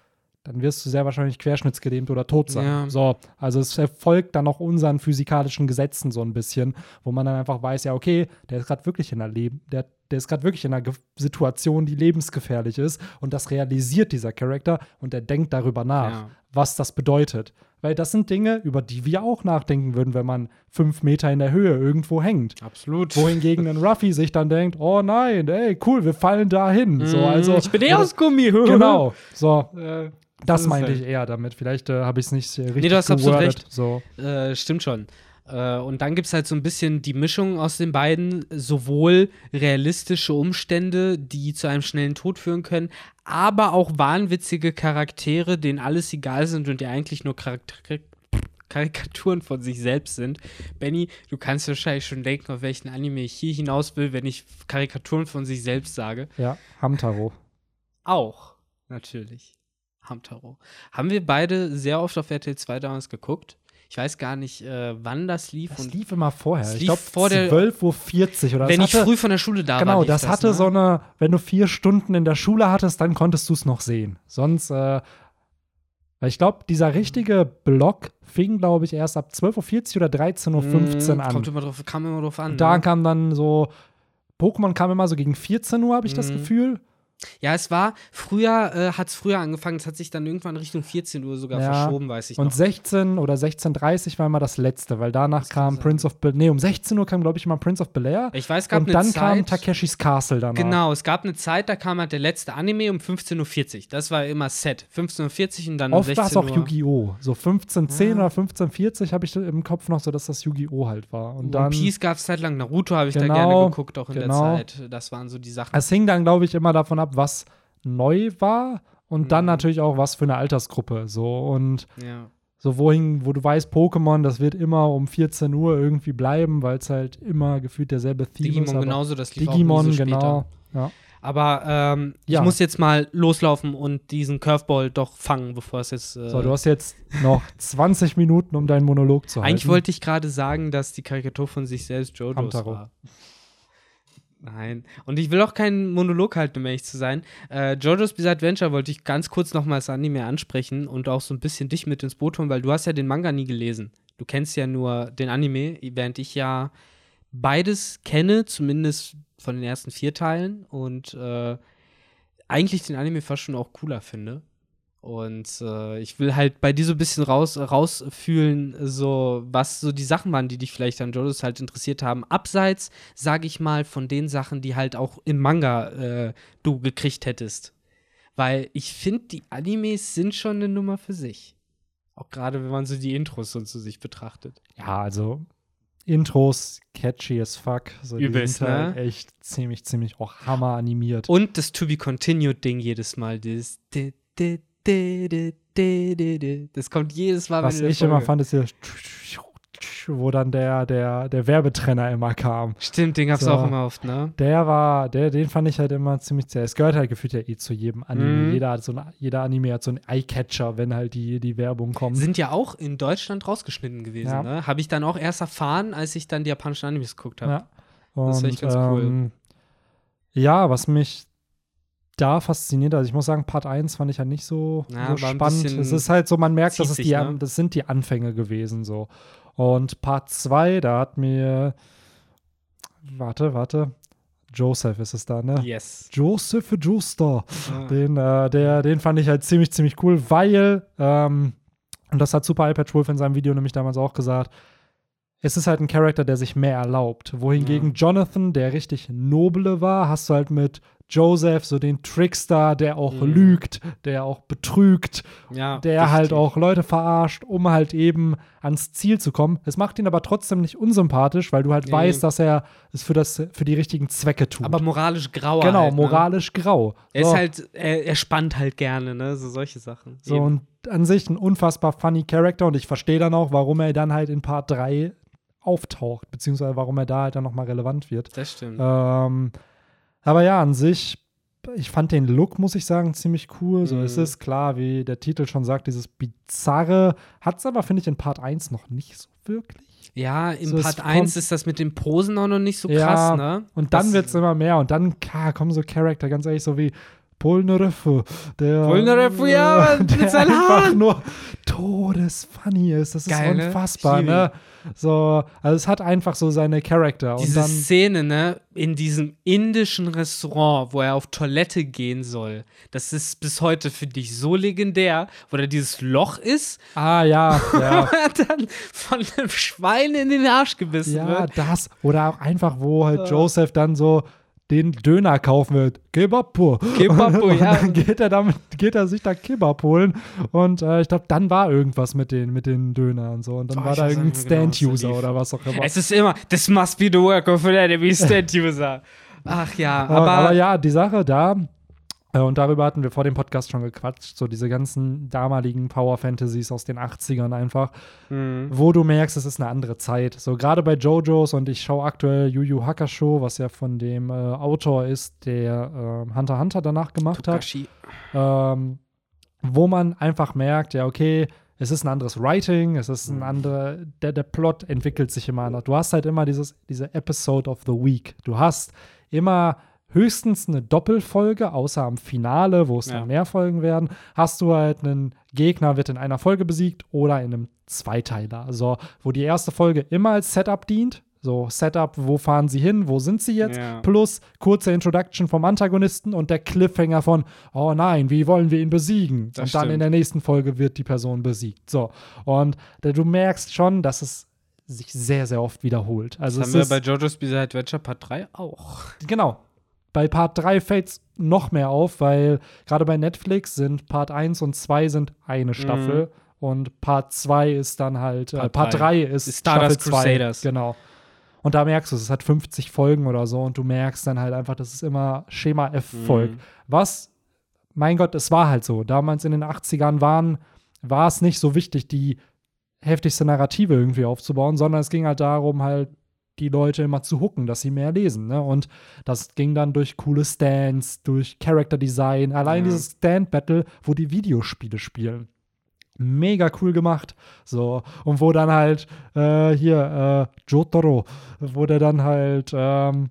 dann wirst du sehr wahrscheinlich querschnittsgelähmt oder tot sein. Ja. So, also es erfolgt dann auch unseren physikalischen Gesetzen so ein bisschen, wo man dann einfach weiß, ja, okay, der ist gerade wirklich in einer Leben, der, der ist gerade wirklich in einer Ge Situation, die lebensgefährlich ist und das realisiert dieser Charakter und er denkt darüber nach, ja. was das bedeutet. Weil das sind Dinge, über die wir auch nachdenken würden, wenn man fünf Meter in der Höhe irgendwo hängt. Absolut. Wohingegen ein Ruffy sich dann denkt, oh nein, ey, cool, wir fallen dahin. So, mm, also, ich bin eh aus Gummi. genau. So. Äh. Das, meinte ich eher damit. Vielleicht äh, habe ich es nicht äh, richtig Nee, du hast absolut recht. So. Äh, stimmt schon. Äh, und dann gibt es halt so ein bisschen die Mischung aus den beiden, sowohl realistische Umstände, die zu einem schnellen Tod führen können, aber auch wahnwitzige Charaktere, denen alles egal sind und die eigentlich nur Charakter Karikaturen von sich selbst sind. Benny, du kannst wahrscheinlich schon denken, auf welchen Anime ich hier hinaus will, wenn ich Karikaturen von sich selbst sage. Ja, Hamtaro. Auch, natürlich. Hamtaro. Haben wir beide sehr oft auf RTL 2 damals geguckt. Ich weiß gar nicht, äh, wann das lief. Das lief immer vorher. Ich glaube, vor 12.40 Uhr oder Wenn ich früh von der Schule da genau, war. Genau, das, das hatte ne? so eine, wenn du vier Stunden in der Schule hattest, dann konntest du es noch sehen. Sonst, äh, weil ich glaube, dieser richtige Block fing, glaube ich, erst ab 12.40 Uhr oder 13.15 Uhr mm, an. Kommt immer drauf, kam immer drauf an. Da ne? kam dann so, Pokémon kam immer so gegen 14 Uhr, habe ich mm. das Gefühl. Ja, es war früher, äh, hat es früher angefangen, es hat sich dann irgendwann Richtung 14 Uhr sogar ja, verschoben, weiß ich und noch. Und 16 oder 16.30 war immer das letzte, weil danach das kam Prince of Bel Nee, um 16 Uhr kam, glaube ich, immer Prince of Bel Air. Ich weiß, es gab Und dann kam Takeshis Castle danach. Genau, es gab eine Zeit, da kam halt der letzte Anime um 15.40 Uhr. Das war immer Set. 15.40 Uhr und dann Oft um 16 war es auch Yu-Gi-Oh! So 15.10 ja. oder 15.40 habe ich im Kopf noch so, dass das Yu-Gi-Oh! halt war. Und One dann, Piece gab es zeitlang, Naruto habe ich genau, da gerne geguckt, auch in genau. der Zeit. Das waren so die Sachen. Es hing dann, glaube ich, immer davon ab, was neu war und mhm. dann natürlich auch was für eine Altersgruppe. So und ja. so wohin, wo du weißt, Pokémon, das wird immer um 14 Uhr irgendwie bleiben, weil es halt immer gefühlt derselbe Theme Digimon ist. Digimon genauso, das lief Digimon, auch so genau. Ja. Aber ähm, Ja. ich muss jetzt mal loslaufen und diesen Curveball doch fangen, bevor es jetzt. Äh, So, du hast jetzt noch 20 Minuten, um deinen Monolog zu halten. eigentlich wollte ich gerade sagen, dass die Karikatur von sich selbst Jojo's Hamtaro. war. Nein. Und ich will auch keinen Monolog halten, um ehrlich zu sein. Äh, JoJo's Bizarre Adventure wollte ich ganz kurz noch mal als Anime ansprechen und auch so ein bisschen dich mit ins Boot holen, weil du hast ja den Manga nie gelesen. Du kennst ja nur den Anime, während ich ja beides kenne, zumindest von den ersten vier Teilen und äh, eigentlich den Anime fast schon auch cooler finde. Und äh, ich will halt bei dir so ein bisschen raus, rausfühlen, so was so die Sachen waren, die dich vielleicht an JoJo's halt interessiert haben. Abseits, sage ich mal, von den Sachen, die halt auch im Manga äh, du gekriegt hättest. Weil ich finde, die Animes sind schon eine Nummer für sich. Auch gerade, wenn man so die Intros und so sich betrachtet. Ja, also Intros catchy as fuck. So, die Übelst, halt ne? echt ziemlich, ziemlich auch hammer animiert. Und das To Be Continued Ding jedes Mal, dieses Das kommt jedes Mal, Was ich immer fand, ist hier, wo dann der, der, der Werbetrenner immer kam. Stimmt, den gab's So. auch immer oft, ne? Der war, der, den fand ich halt immer ziemlich zäh. Es gehört halt gefühlt ja eh zu jedem Anime. Mhm. Jeder, hat so ein, jeder Anime hat so einen Eye-Catcher, wenn halt die, die Werbung kommt. Sind ja auch in Deutschland rausgeschnitten gewesen, Ja. ne? Habe ich dann auch erst erfahren, als ich dann die japanischen Animes geguckt habe. Ja. Und, Das ist echt ganz cool. ähm, Ja, was mich da fasziniert, also ich muss sagen, Part 1 fand ich halt nicht so, Ja, so spannend. Es ist halt so, man merkt, dass es die, ne? das sind die Anfänge gewesen so. Und Part 2, da hat mir warte, warte. Joseph ist es da, ne? Yes. Joseph Joestar. Ja. Den, äh, der, den fand ich halt ziemlich, ziemlich cool, weil, ähm, und das hat Super iPad Wolf in seinem Video nämlich damals auch gesagt, es ist halt ein Charakter, der sich mehr erlaubt. Wohingegen Jonathan, der richtig noble war, hast du halt mit Joseph so den Trickster, der auch Mhm. lügt, der auch betrügt, Ja, der halt richtig. auch Leute verarscht, um halt eben ans Ziel zu kommen. Es macht ihn aber trotzdem nicht unsympathisch, weil du halt Nee. weißt, dass er es für, das, für die richtigen Zwecke tut. Aber moralisch grauer. genau, halt, ne? moralisch grau. Er So. ist halt, er, er spannt halt gerne, ne? So solche Sachen. So, Eben. und an sich ein unfassbar funny Charakter und ich verstehe dann auch, warum er dann halt in Part 3 auftaucht, beziehungsweise warum er da halt dann nochmal relevant wird. das stimmt. Ähm, aber ja, an sich, ich fand den Look, muss ich sagen, ziemlich cool. So, Mhm. es ist klar, wie der Titel schon sagt, dieses Bizarre. Hat es aber, finde ich, in Part 1 noch nicht so wirklich. ja, in so, Part kommt- 1 ist das mit den Posen auch noch nicht so Ja, krass, ne? Und dann wird es immer mehr und dann klar, kommen so Charakter, ganz ehrlich, so wie Polnareff, der, Polnareff, ja, Mann, der einfach nur todesfunny ist. Das Geil, ist ne? unfassbar, Ich ne? So, also es hat einfach so seine Charakter Diese Szene, ne, in diesem indischen Restaurant, wo er auf Toilette gehen soll, das ist bis heute für dich so legendär, wo da dieses Loch ist, ah ja, ja. wo er dann von einem Schwein in den Arsch gebissen Ja, wird. das. Oder auch einfach, wo halt Joseph dann so den Döner kaufen wird. Kebab. Kebab, und, ja. Und dann geht er, damit, geht er sich da Kebab holen. Und äh, ich glaube, dann war irgendwas mit den, mit den Dönern und so. Und dann Oh, war da irgendein genau, Stand-User oder was auch immer. Es ist immer, this must be the work of an enemy stand user. Ach ja, aber, aber, ja, die Sache da, und darüber hatten wir vor dem Podcast schon gequatscht, so diese ganzen damaligen Power Fantasies aus den 80ern einfach, Mhm. wo du merkst, es ist eine andere Zeit. So gerade bei JoJo's und ich schaue aktuell Yu Yu Hakusho, was ja von dem äh, Autor ist, der äh, Hunter Hunter danach gemacht hat, Togashi. ähm, wo man einfach merkt, ja, okay, es ist ein anderes Writing, es ist ein anderer, der, der Plot entwickelt sich immer anders. Du hast halt immer dieses, diese Episode of the Week. Du hast immer höchstens eine Doppelfolge, außer am Finale, wo es Ja. dann mehr Folgen werden, hast du halt einen Gegner, wird in einer Folge besiegt oder in einem Zweiteiler. Also, wo die erste Folge immer als Setup dient. So, Setup, wo fahren sie hin, wo sind sie jetzt? Ja. Plus kurze Introduction vom Antagonisten und der Cliffhanger von, oh nein, wie wollen wir ihn besiegen? Das und dann in stimmt. der nächsten Folge wird die Person besiegt. So, und äh, du merkst schon, dass es sich sehr, sehr oft wiederholt. Also Das haben wir bei JoJo's Bizarre Adventure Part 3 auch. Genau. Bei Part 3 fällt es noch mehr auf, weil gerade bei Netflix sind Part 1 und 2 sind eine Staffel und Part 2 ist dann halt, äh, Mhm. Part Part drei. 3 ist Ist Stardust Staffel 2. Crusaders. Genau. Und da merkst du, es hat 50 Folgen oder so und du merkst dann halt einfach, dass es immer Schema F Mhm. folgt. Was, mein Gott, es war halt so. Damals in den 80ern waren, war es nicht so wichtig, die heftigste Narrative irgendwie aufzubauen, sondern es ging halt darum, halt die Leute immer zu hucken, dass sie mehr lesen. Ne? Und das ging dann durch coole Stands, durch Character Design, allein Ja. dieses Stand-Battle, wo die Videospiele spielen. Mega cool gemacht. So, und wo dann halt äh, hier äh, Jotaro, wo der dann halt ähm,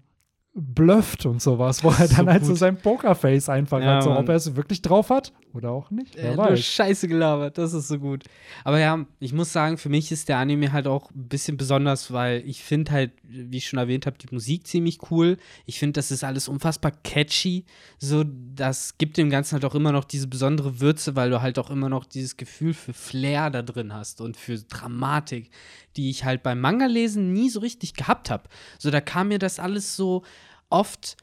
blufft und sowas, wo er So dann halt so sein Pokerface einfach Ja, hat, so Mann. ob er es wirklich drauf hat oder auch nicht. Äh, Wer nur weiß. Scheiße gelabert, das ist so gut. Aber ja, ich muss sagen, für mich ist der Anime halt auch ein bisschen besonders, weil ich finde halt, wie ich schon erwähnt habe, die Musik ziemlich cool. Ich finde, das ist alles unfassbar catchy. So, das gibt dem Ganzen halt auch immer noch diese besondere Würze, weil du halt auch immer noch dieses Gefühl für Flair da drin hast und für Dramatik, die ich halt beim Manga-Lesen nie so richtig gehabt habe. So, da kam mir das alles so oft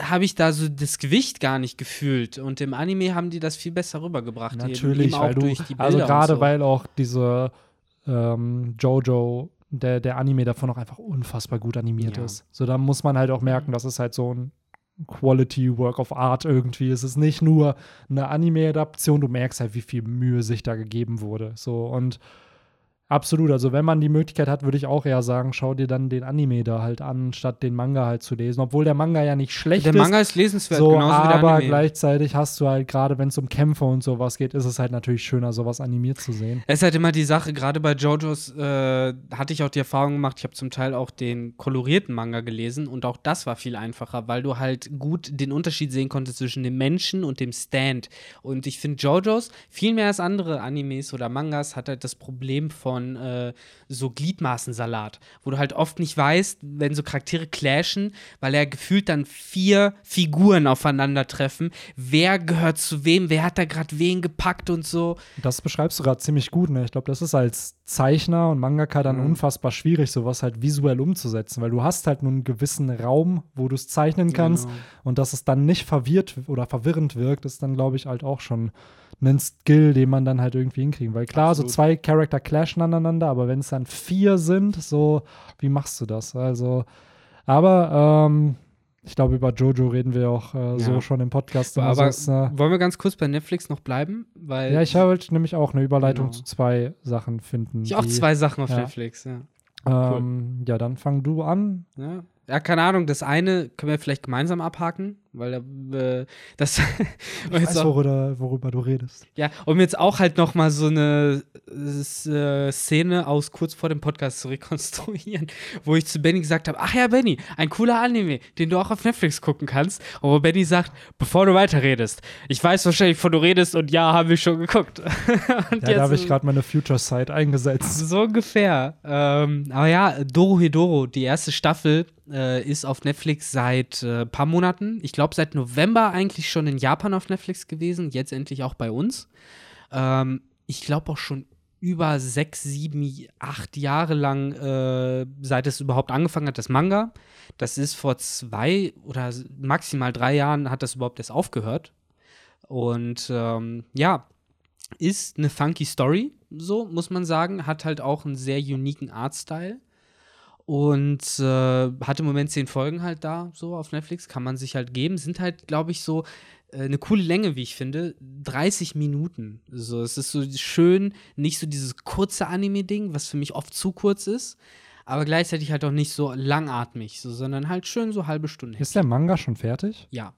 habe ich da so das Gewicht gar nicht gefühlt. Und im Anime haben die das viel besser rübergebracht. Natürlich, weil du, durch die Bilder also gerade so. weil auch diese ähm, Jojo, der, der Anime davon auch einfach unfassbar gut animiert Ja. ist. So, da muss man halt auch merken, das ist halt so ein Quality Work of Art irgendwie. Es ist nicht nur eine Anime-Adaption, du merkst halt, wie viel Mühe sich da gegeben wurde. So, und Absolut, also wenn man die Möglichkeit hat, würde ich auch eher sagen, schau dir dann den Anime da halt an, statt den Manga halt zu lesen. Obwohl der Manga ja nicht schlecht der ist. Manga ist lesenswert, so, genauso wie der aber Anime. gleichzeitig hast du halt gerade, wenn es um Kämpfe und sowas geht, ist es halt natürlich schöner, sowas animiert zu sehen. Es ist halt immer die Sache, gerade bei JoJo's äh, hatte ich auch die Erfahrung gemacht, ich habe zum Teil auch den kolorierten Manga gelesen und auch das war viel einfacher, weil du halt gut den Unterschied sehen konntest zwischen dem Menschen und dem Stand. Und ich finde JoJo's viel mehr als andere Animes oder Mangas hat halt das Problem von äh, so Gliedmaßensalat, wo du halt oft nicht weißt, wenn so Charaktere clashen, weil er gefühlt dann vier Figuren aufeinandertreffen, wer gehört zu wem, wer hat da gerade wen gepackt und so. Das beschreibst du gerade ziemlich gut, ne? Ich glaube, das ist als Zeichner und Mangaka dann Mhm. unfassbar schwierig, sowas halt visuell umzusetzen, weil du hast halt nur einen gewissen Raum, wo du es zeichnen kannst Genau. und dass es dann nicht verwirrt oder verwirrend wirkt, ist dann, glaube ich, halt auch schon ein Skill, den man dann halt irgendwie hinkriegen. Weil klar, Absolut. so zwei Charakter clashen aneinander, aber wenn es dann vier sind, so, wie machst du das? Also, aber ähm, ich glaube, über Jojo reden wir auch äh, so Ja. schon im Podcast. Aber Also es, äh, wollen wir ganz kurz bei Netflix noch bleiben? Weil ja, ich wollte nämlich auch eine Überleitung Genau. zu zwei Sachen finden. ich auch die- zwei Sachen auf ja. Netflix, ja. Ähm, Ja, dann fang du an. ja. Ja, keine Ahnung, das eine können wir vielleicht gemeinsam abhaken, weil äh, das Ich weiß, worüber, worüber du redest. Ja, um jetzt auch halt noch mal so eine äh, Szene aus kurz vor dem Podcast zu rekonstruieren, wo ich zu Benny gesagt habe, ach ja, Benny, ein cooler Anime, den du auch auf Netflix gucken kannst. Und wo Benny sagt, bevor du weiterredest, ich weiß wahrscheinlich, wovon du redest und ja, habe ich schon geguckt. Ja, da habe ich gerade meine Future Site eingesetzt. so ungefähr. Ähm, aber ja, Doro Hedoro, die erste Staffel, äh, ist auf Netflix seit äh, paar Monaten. Ich glaube, seit November eigentlich schon in Japan auf Netflix gewesen. Jetzt endlich auch bei uns. Ähm, ich glaube auch schon über sechs, sieben, acht Jahre lang, äh, seit es überhaupt angefangen hat, das Manga. Das ist vor zwei oder maximal drei Jahren hat das überhaupt erst aufgehört. Und ähm, ja, ist eine funky Story, so muss man sagen. Hat halt auch einen sehr uniken Artstyle. Und äh, hat im Moment zehn Folgen halt da, so auf Netflix. Kann man sich halt geben. Sind halt, glaube ich, so äh, eine coole Länge, wie ich finde. 30 Minuten. So, es ist so schön, nicht so dieses kurze Anime-Ding, was für mich oft zu kurz ist. Aber gleichzeitig halt auch nicht so langatmig, so, sondern halt schön so halbe Stunde. Ist der Manga schon fertig? Ja.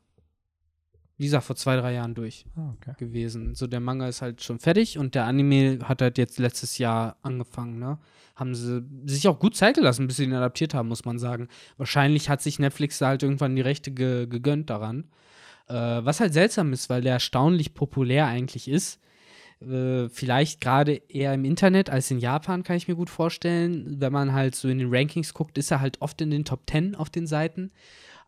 Wie gesagt, vor zwei, drei Jahren durch Ah, okay. gewesen. So, der Manga ist halt schon fertig und der Anime hat halt jetzt letztes Jahr angefangen, ne? Haben sie sich auch gut Zeit gelassen, bis sie ihn adaptiert haben, muss man sagen. Wahrscheinlich hat sich Netflix da halt irgendwann die Rechte ge gegönnt daran. Äh, was halt seltsam ist, weil der erstaunlich populär eigentlich ist. Äh, vielleicht gerade eher im Internet als in Japan, kann ich mir gut vorstellen. Wenn man halt so in den Rankings guckt, ist er halt oft in den Top 10 auf den Seiten.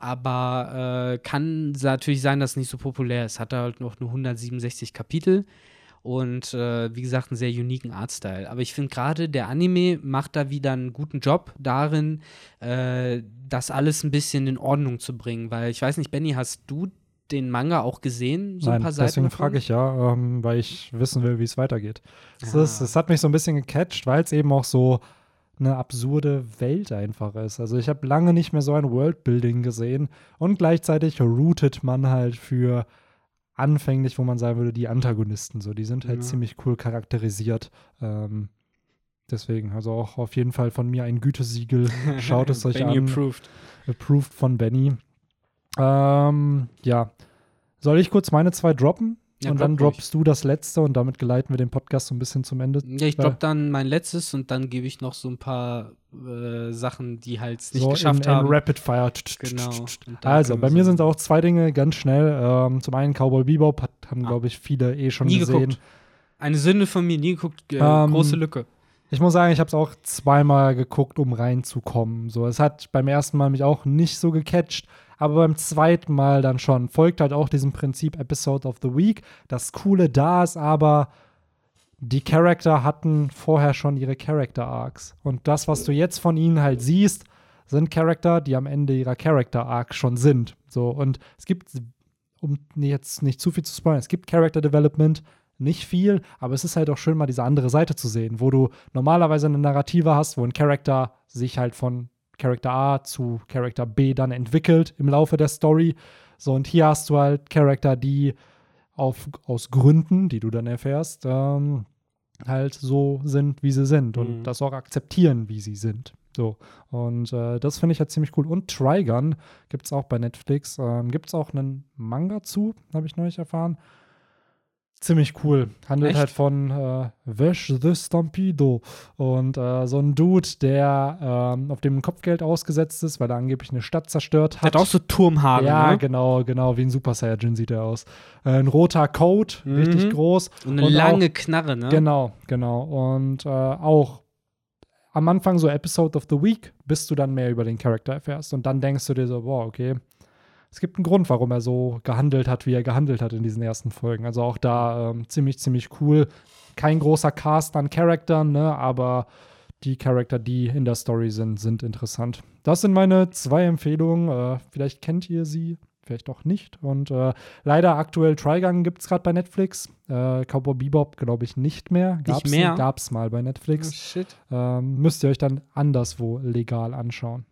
Aber äh, kann natürlich sein, dass es nicht so populär ist. Hat er halt noch nur 167 Kapitel und äh, wie gesagt einen sehr uniken Artstyle. Aber ich finde gerade der Anime macht da wieder einen guten Job darin, äh, das alles ein bisschen in Ordnung zu bringen. Weil ich weiß nicht, Benny, hast du den Manga auch gesehen? So Nein, ein paar Seiten deswegen frage ich ja, ähm, weil ich wissen will, wie es weitergeht. Es, Ah. ist, es hat mich so ein bisschen gecatcht, weil es eben auch so eine absurde Welt einfach ist. Also ich habe lange nicht mehr so ein Worldbuilding gesehen und gleichzeitig rootet man halt für anfänglich, wo man sagen würde, die Antagonisten so. Die sind halt Ja. ziemlich cool charakterisiert. Ähm, deswegen, also auch auf jeden Fall von mir ein Gütesiegel. Schaut es euch Benny an. approved. Approved von Benny. Ähm, ja. Soll ich kurz meine zwei droppen? Ja, und dann droppst du das letzte und damit geleiten wir den Podcast so ein bisschen zum Ende. Ja, ich droppe dann mein letztes und dann gebe ich noch so ein paar äh, Sachen, die halt nicht so geschafft in, in haben. Rapid Fire. Genau. Also, bei mir sind auch zwei Dinge ganz schnell. Ähm, zum einen Cowboy Bebop, hat, haben, Ah. glaube ich, viele eh schon nie gesehen. geguckt. Eine Sünde von mir, nie geguckt. Äh, Ähm, große Lücke. Ich muss sagen, ich habe es auch zweimal geguckt, um reinzukommen. So, es hat beim ersten Mal mich auch nicht so gecatcht, aber beim zweiten Mal dann schon. Folgt halt auch diesem Prinzip Episode of the Week. Das Coole da ist aber, die Charakter hatten vorher schon ihre Character Arcs. Und das, was du jetzt von ihnen halt siehst, sind Charakter, die am Ende ihrer Character Arc schon sind. So, und es gibt, um jetzt nicht zu viel zu spoilern, es gibt Character Development, nicht viel, aber es ist halt auch schön, mal diese andere Seite zu sehen, wo du normalerweise eine Narrative hast, wo ein Charakter sich halt von Charakter A zu Charakter B dann entwickelt im Laufe der Story. So, und hier hast du halt Charakter, die auf, aus Gründen, die du dann erfährst, ähm, halt so sind, wie sie sind und Mhm. das auch akzeptieren, wie sie sind. So. Und äh, das finde ich halt ziemlich cool. Und Trigun gibt es auch bei Netflix. Ähm, gibt es auch einen Manga zu, habe ich neulich erfahren. Ziemlich cool. Handelt Echt? halt von äh, Vash the Stampedo. Und äh, so ein Dude, der ähm, auf dem Kopfgeld ausgesetzt ist, weil er angeblich eine Stadt zerstört Der hat. hat auch so Turmhaare, ja, ne? genau, genau, wie ein Super Saiyajin sieht er aus. Äh, ein roter Coat, Mhm. richtig groß. Und eine Und lange Knarre, ne? Genau, genau. Und äh, auch am Anfang so Episode of the Week, bis du dann mehr über den Charakter erfährst. Und dann denkst du dir so, boah, okay, es gibt einen Grund, warum er so gehandelt hat, wie er gehandelt hat in diesen ersten Folgen. Also auch da ähm, ziemlich, ziemlich cool. Kein großer Cast an Charakteren, ne, aber die Charakter, die in der Story sind, sind interessant. Das sind meine zwei Empfehlungen. Äh, vielleicht kennt ihr sie, vielleicht auch nicht. Und äh, leider aktuell Trigun gibt es gerade bei Netflix. Äh, Cowboy Bebop glaube ich nicht mehr. Gab's mehr? Gab es mal bei Oh, Netflix. shit. Ähm, müsst ihr euch dann anderswo legal anschauen.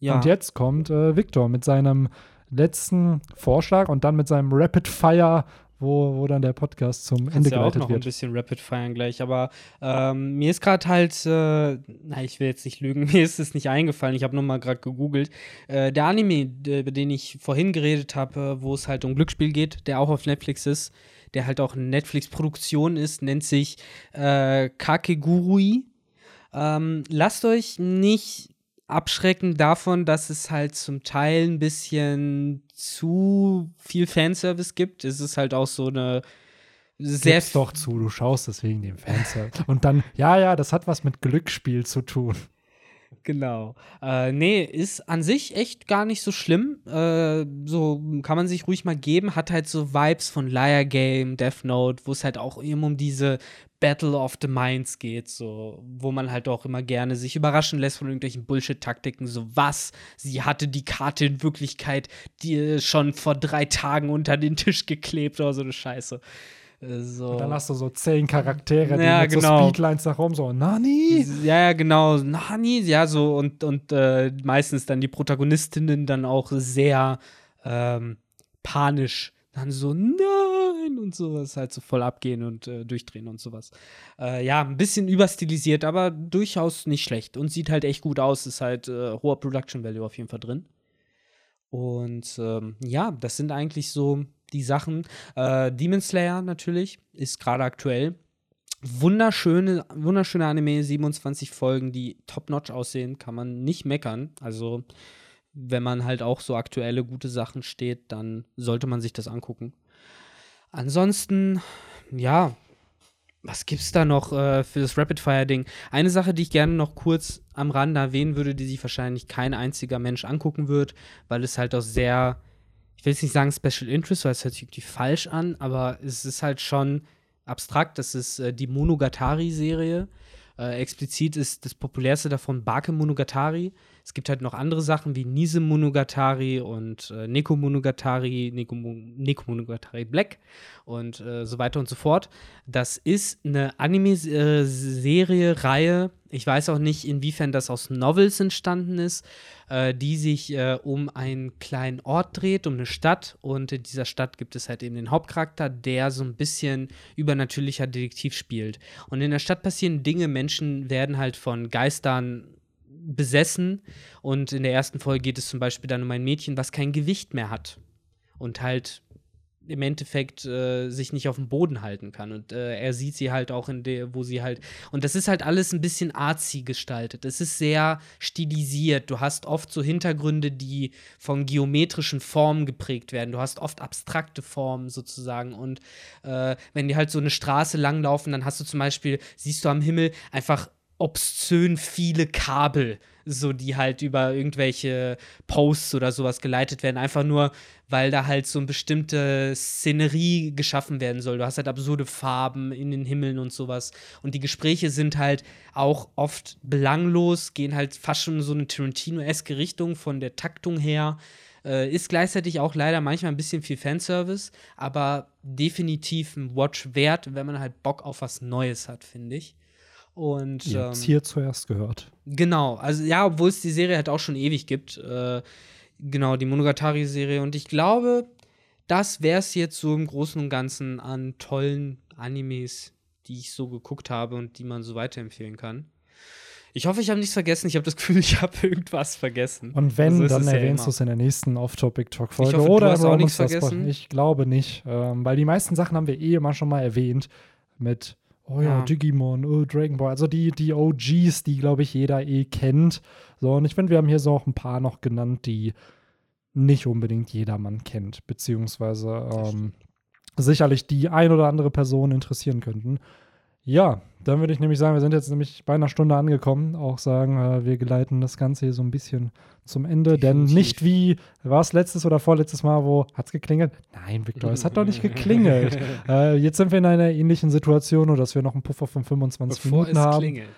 Ja. Und jetzt kommt äh, Victor mit seinem letzten Vorschlag und dann mit seinem Rapid Fire, wo, wo dann der Podcast zum Ende Kannst ja auch geleitet noch ein wird. bisschen Rapid feiern gleich, aber ähm, mir ist gerade halt, äh, na, ich will jetzt nicht lügen, mir ist es nicht eingefallen, ich habe nur mal gerade gegoogelt. Äh, der Anime, über den ich vorhin geredet habe, wo es halt um Glücksspiel geht, der auch auf Netflix ist, der halt auch eine Netflix-Produktion ist, nennt sich äh, Kakegurui. Ähm, lasst euch nicht abschrecken davon, dass es halt zum Teil ein bisschen zu viel Fanservice gibt. Es ist halt auch so eine sehr Gib's doch zu, du schaust deswegen den Fanservice. und dann, ja, ja, das hat was mit Glücksspiel zu tun. Genau. Äh, nee, ist an sich echt gar nicht so schlimm. Äh, so kann man sich ruhig mal geben. Hat halt so Vibes von Liar Game, Death Note, wo es halt auch immer um diese Battle of the Minds geht, so, wo man halt auch immer gerne sich überraschen lässt von irgendwelchen Bullshit-Taktiken. So, was? Sie hatte die Karte in Wirklichkeit die schon vor drei Tagen unter den Tisch geklebt oder so eine Scheiße. Äh, So. Und dann hast du so zehn Charaktere, die Ja, mit so genau. Speedlines nach oben so, Nani? Ja, ja, genau. Nani, ja, so und, und äh, meistens dann die Protagonistinnen dann auch sehr ähm, panisch. Dann so, nein, und sowas halt so voll abgehen und äh, durchdrehen und sowas. Äh, ja, ein bisschen überstilisiert, aber durchaus nicht schlecht und sieht halt echt gut aus. Ist halt äh, hoher Production Value auf jeden Fall drin. Und ähm, ja, das sind eigentlich so die Sachen. Äh, Demon Slayer natürlich ist gerade aktuell wunderschöne, wunderschöne Anime, 27 Folgen, die top-notch aussehen, kann man nicht meckern. Also, wenn man halt auch so aktuelle gute Sachen steht, dann sollte man sich das angucken. Ansonsten, ja, was gibt's da noch äh, für das Rapid-Fire-Ding? Eine Sache, die ich gerne noch kurz am Rande erwähnen würde, die sich wahrscheinlich kein einziger Mensch angucken wird, weil es halt auch sehr, ich will jetzt nicht sagen Special Interest, weil es hört sich irgendwie falsch an, aber es ist halt schon abstrakt. Das ist äh, die Monogatari-Serie. Äh, explizit ist das populärste davon Bake Monogatari. Es gibt halt noch andere Sachen wie Nise Monogatari und äh, Neko Monogatari, Neko, Neko Monogatari Black und äh, so weiter und so fort. Das ist eine Anime-Serie, Reihe. Ich weiß auch nicht, inwiefern das aus Novels entstanden ist, äh, die sich äh, um einen kleinen Ort dreht, um eine Stadt. Und in dieser Stadt gibt es halt eben den Hauptcharakter, der so ein bisschen übernatürlicher Detektiv spielt. Und in der Stadt passieren Dinge, Menschen werden halt von Geistern besessen. Und in der ersten Folge geht es zum Beispiel dann um ein Mädchen, was kein Gewicht mehr hat. Und halt im Endeffekt äh, sich nicht auf dem Boden halten kann. Und äh, er sieht sie halt auch in der, wo sie halt. Und das ist halt alles ein bisschen artsy gestaltet. Es ist sehr stilisiert. Du hast oft so Hintergründe, die von geometrischen Formen geprägt werden. Du hast oft abstrakte Formen sozusagen. Und äh, wenn die halt so eine Straße langlaufen, dann hast du zum Beispiel, siehst du am Himmel einfach obszön viele Kabel, so die halt über irgendwelche Posts oder sowas geleitet werden, einfach nur, weil da halt so eine bestimmte Szenerie geschaffen werden soll. Du hast halt absurde Farben in den Himmeln und sowas. Und die Gespräche sind halt auch oft belanglos, gehen halt fast schon so eine Tarantino-eske Richtung von der Taktung her. Äh, ist gleichzeitig auch leider manchmal ein bisschen viel Fanservice, aber definitiv ein Watch wert, wenn man halt Bock auf was Neues hat, finde ich. Und Ihr ähm, habt's hier zuerst gehört. Genau, also ja, obwohl es die Serie halt auch schon ewig gibt. Äh, genau, die Monogatari-Serie. Und ich glaube, das wäre es jetzt so im Großen und Ganzen an tollen Animes, die ich so geguckt habe und die man so weiterempfehlen kann. Ich hoffe, ich habe nichts vergessen. Ich habe das Gefühl, ich habe irgendwas vergessen. Und wenn, Also dann ja erwähnst immer. du es in der nächsten Off-Topic-Talk-Folge. Hoffe, du Oder hast auch nichts vergessen. Ich glaube nicht, ähm, weil die meisten Sachen haben wir eh immer schon mal erwähnt. Mit, oh ja, Ja. Digimon, oh, Dragon Ball. Also die, die OGs, die, glaube ich, jeder eh kennt. So, und ich finde, wir haben hier so auch ein paar noch genannt, die nicht unbedingt jedermann kennt, beziehungsweise ähm, sicherlich die ein oder andere Person interessieren könnten. Ja, dann würde ich nämlich sagen, wir sind jetzt nämlich bei einer Stunde angekommen. Auch sagen, äh, wir geleiten das Ganze hier so ein bisschen zum Ende. Denn Definitiv. nicht wie, war es letztes oder vorletztes Mal, wo hat es geklingelt? Nein, Victor, es hat doch nicht geklingelt. äh, jetzt sind wir in einer ähnlichen Situation, nur dass wir noch einen Puffer von 25 Bevor Minuten es haben. klingelt.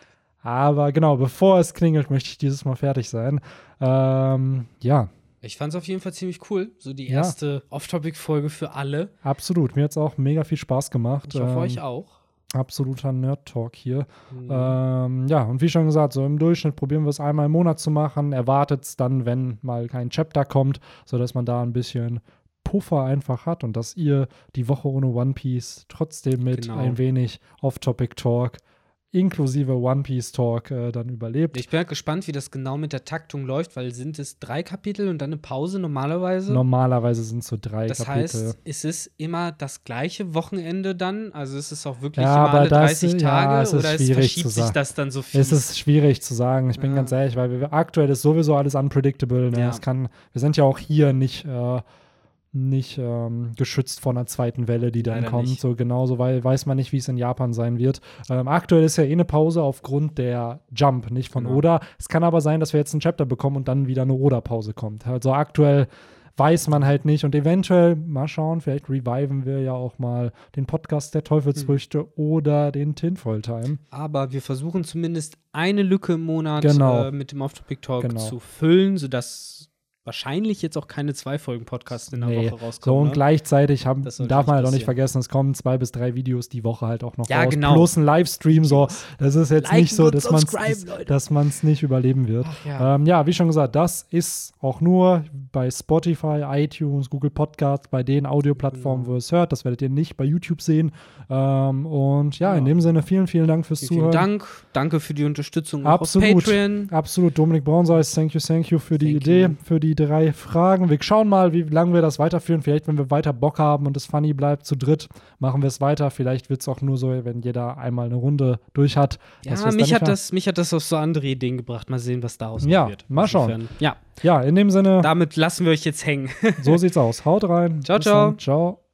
Aber genau, bevor es klingelt, möchte ich dieses Mal fertig sein. Ähm, ja, Ich fand es auf jeden Fall ziemlich cool. So die Ja. erste Off-Topic-Folge für alle. absolut. Mir hat es auch mega viel Spaß gemacht. Ich hoffe, Ähm, euch auch. Absoluter Nerd-Talk hier. Mhm. Ähm, ja, und wie schon gesagt, so im Durchschnitt probieren wir es einmal im Monat zu machen. Erwartet es dann, wenn mal kein Chapter kommt, sodass man da ein bisschen Puffer einfach hat und dass ihr die Woche ohne One Piece trotzdem mit Genau. ein wenig Off-Topic-Talk inklusive One Piece-Talk äh, dann überlebt. Ich bin halt gespannt, wie das genau mit der Taktung läuft, weil sind es drei Kapitel und dann eine Pause normalerweise? Normalerweise sind es so drei das Kapitel. heißt, ist es immer das gleiche Wochenende dann? Also ist es auch wirklich Ja, immer alle das- 30 ja, Tage es ist oder es schwierig verschiebt zu sich sagen. das dann so viel? Es ist schwierig zu sagen, ich bin Ja. ganz ehrlich, weil wir, aktuell ist sowieso alles unpredictable. Ne? Ja. Es kann, wir sind ja auch hier nicht, äh, nicht ähm, geschützt vor einer zweiten Welle, die dann Leider kommt. nicht. So genauso, weil weiß man nicht, wie es in Japan sein wird. Ähm, aktuell ist ja eh eine Pause aufgrund der Jump, nicht von Genau. Oda. Es kann aber sein, dass wir jetzt ein Chapter bekommen und dann wieder eine Oda-Pause kommt. Also aktuell weiß man halt nicht und eventuell, mal schauen, vielleicht reviven wir ja auch mal den Podcast der Teufelsfrüchte Hm. oder den Tinfoil Time. Aber wir versuchen zumindest eine Lücke im Monat Genau. äh, mit dem Off-Topic-Talk Genau. zu füllen, sodass wahrscheinlich jetzt auch keine zwei Folgen Podcast in der Nee. Woche So, rauskommen. und ne? gleichzeitig haben, darf man halt auch nicht vergessen, es kommen zwei bis drei Videos die Woche halt auch noch Ja, raus. genau. Plus ein Livestream, so. Das ist jetzt Liken nicht so, dass man es dass man's nicht überleben wird. Ach ja. Ähm, ja, wie schon gesagt, das ist auch nur bei Spotify, iTunes, Google Podcasts, bei den Audioplattformen, Genau. wo ihr es hört. Das werdet ihr nicht bei YouTube sehen. Ähm, und ja, in Ja. dem Sinne, vielen, vielen Dank fürs Vielen, vielen Zuhören. Dank. Danke für die Unterstützung Absolut. auf Patreon. Absolut, Dominik Braunseis, thank you, thank you für die Thank Idee, you. für die drei Fragen. Wir schauen mal, wie lange wir das weiterführen. Vielleicht, wenn wir weiter Bock haben und es funny bleibt, zu dritt, machen wir es weiter. Vielleicht wird es auch nur so, wenn jeder einmal eine Runde durch hat. Ja, mich hat, das, mich hat das auf so andere Ideen gebracht. Mal sehen, was daraus noch Ja, wird. mal schauen. Insofern, Ja, Ja, in dem Sinne, damit lassen wir euch jetzt hängen. so sieht's aus. Haut rein. Ciao, Bis ciao. Dann. Ciao.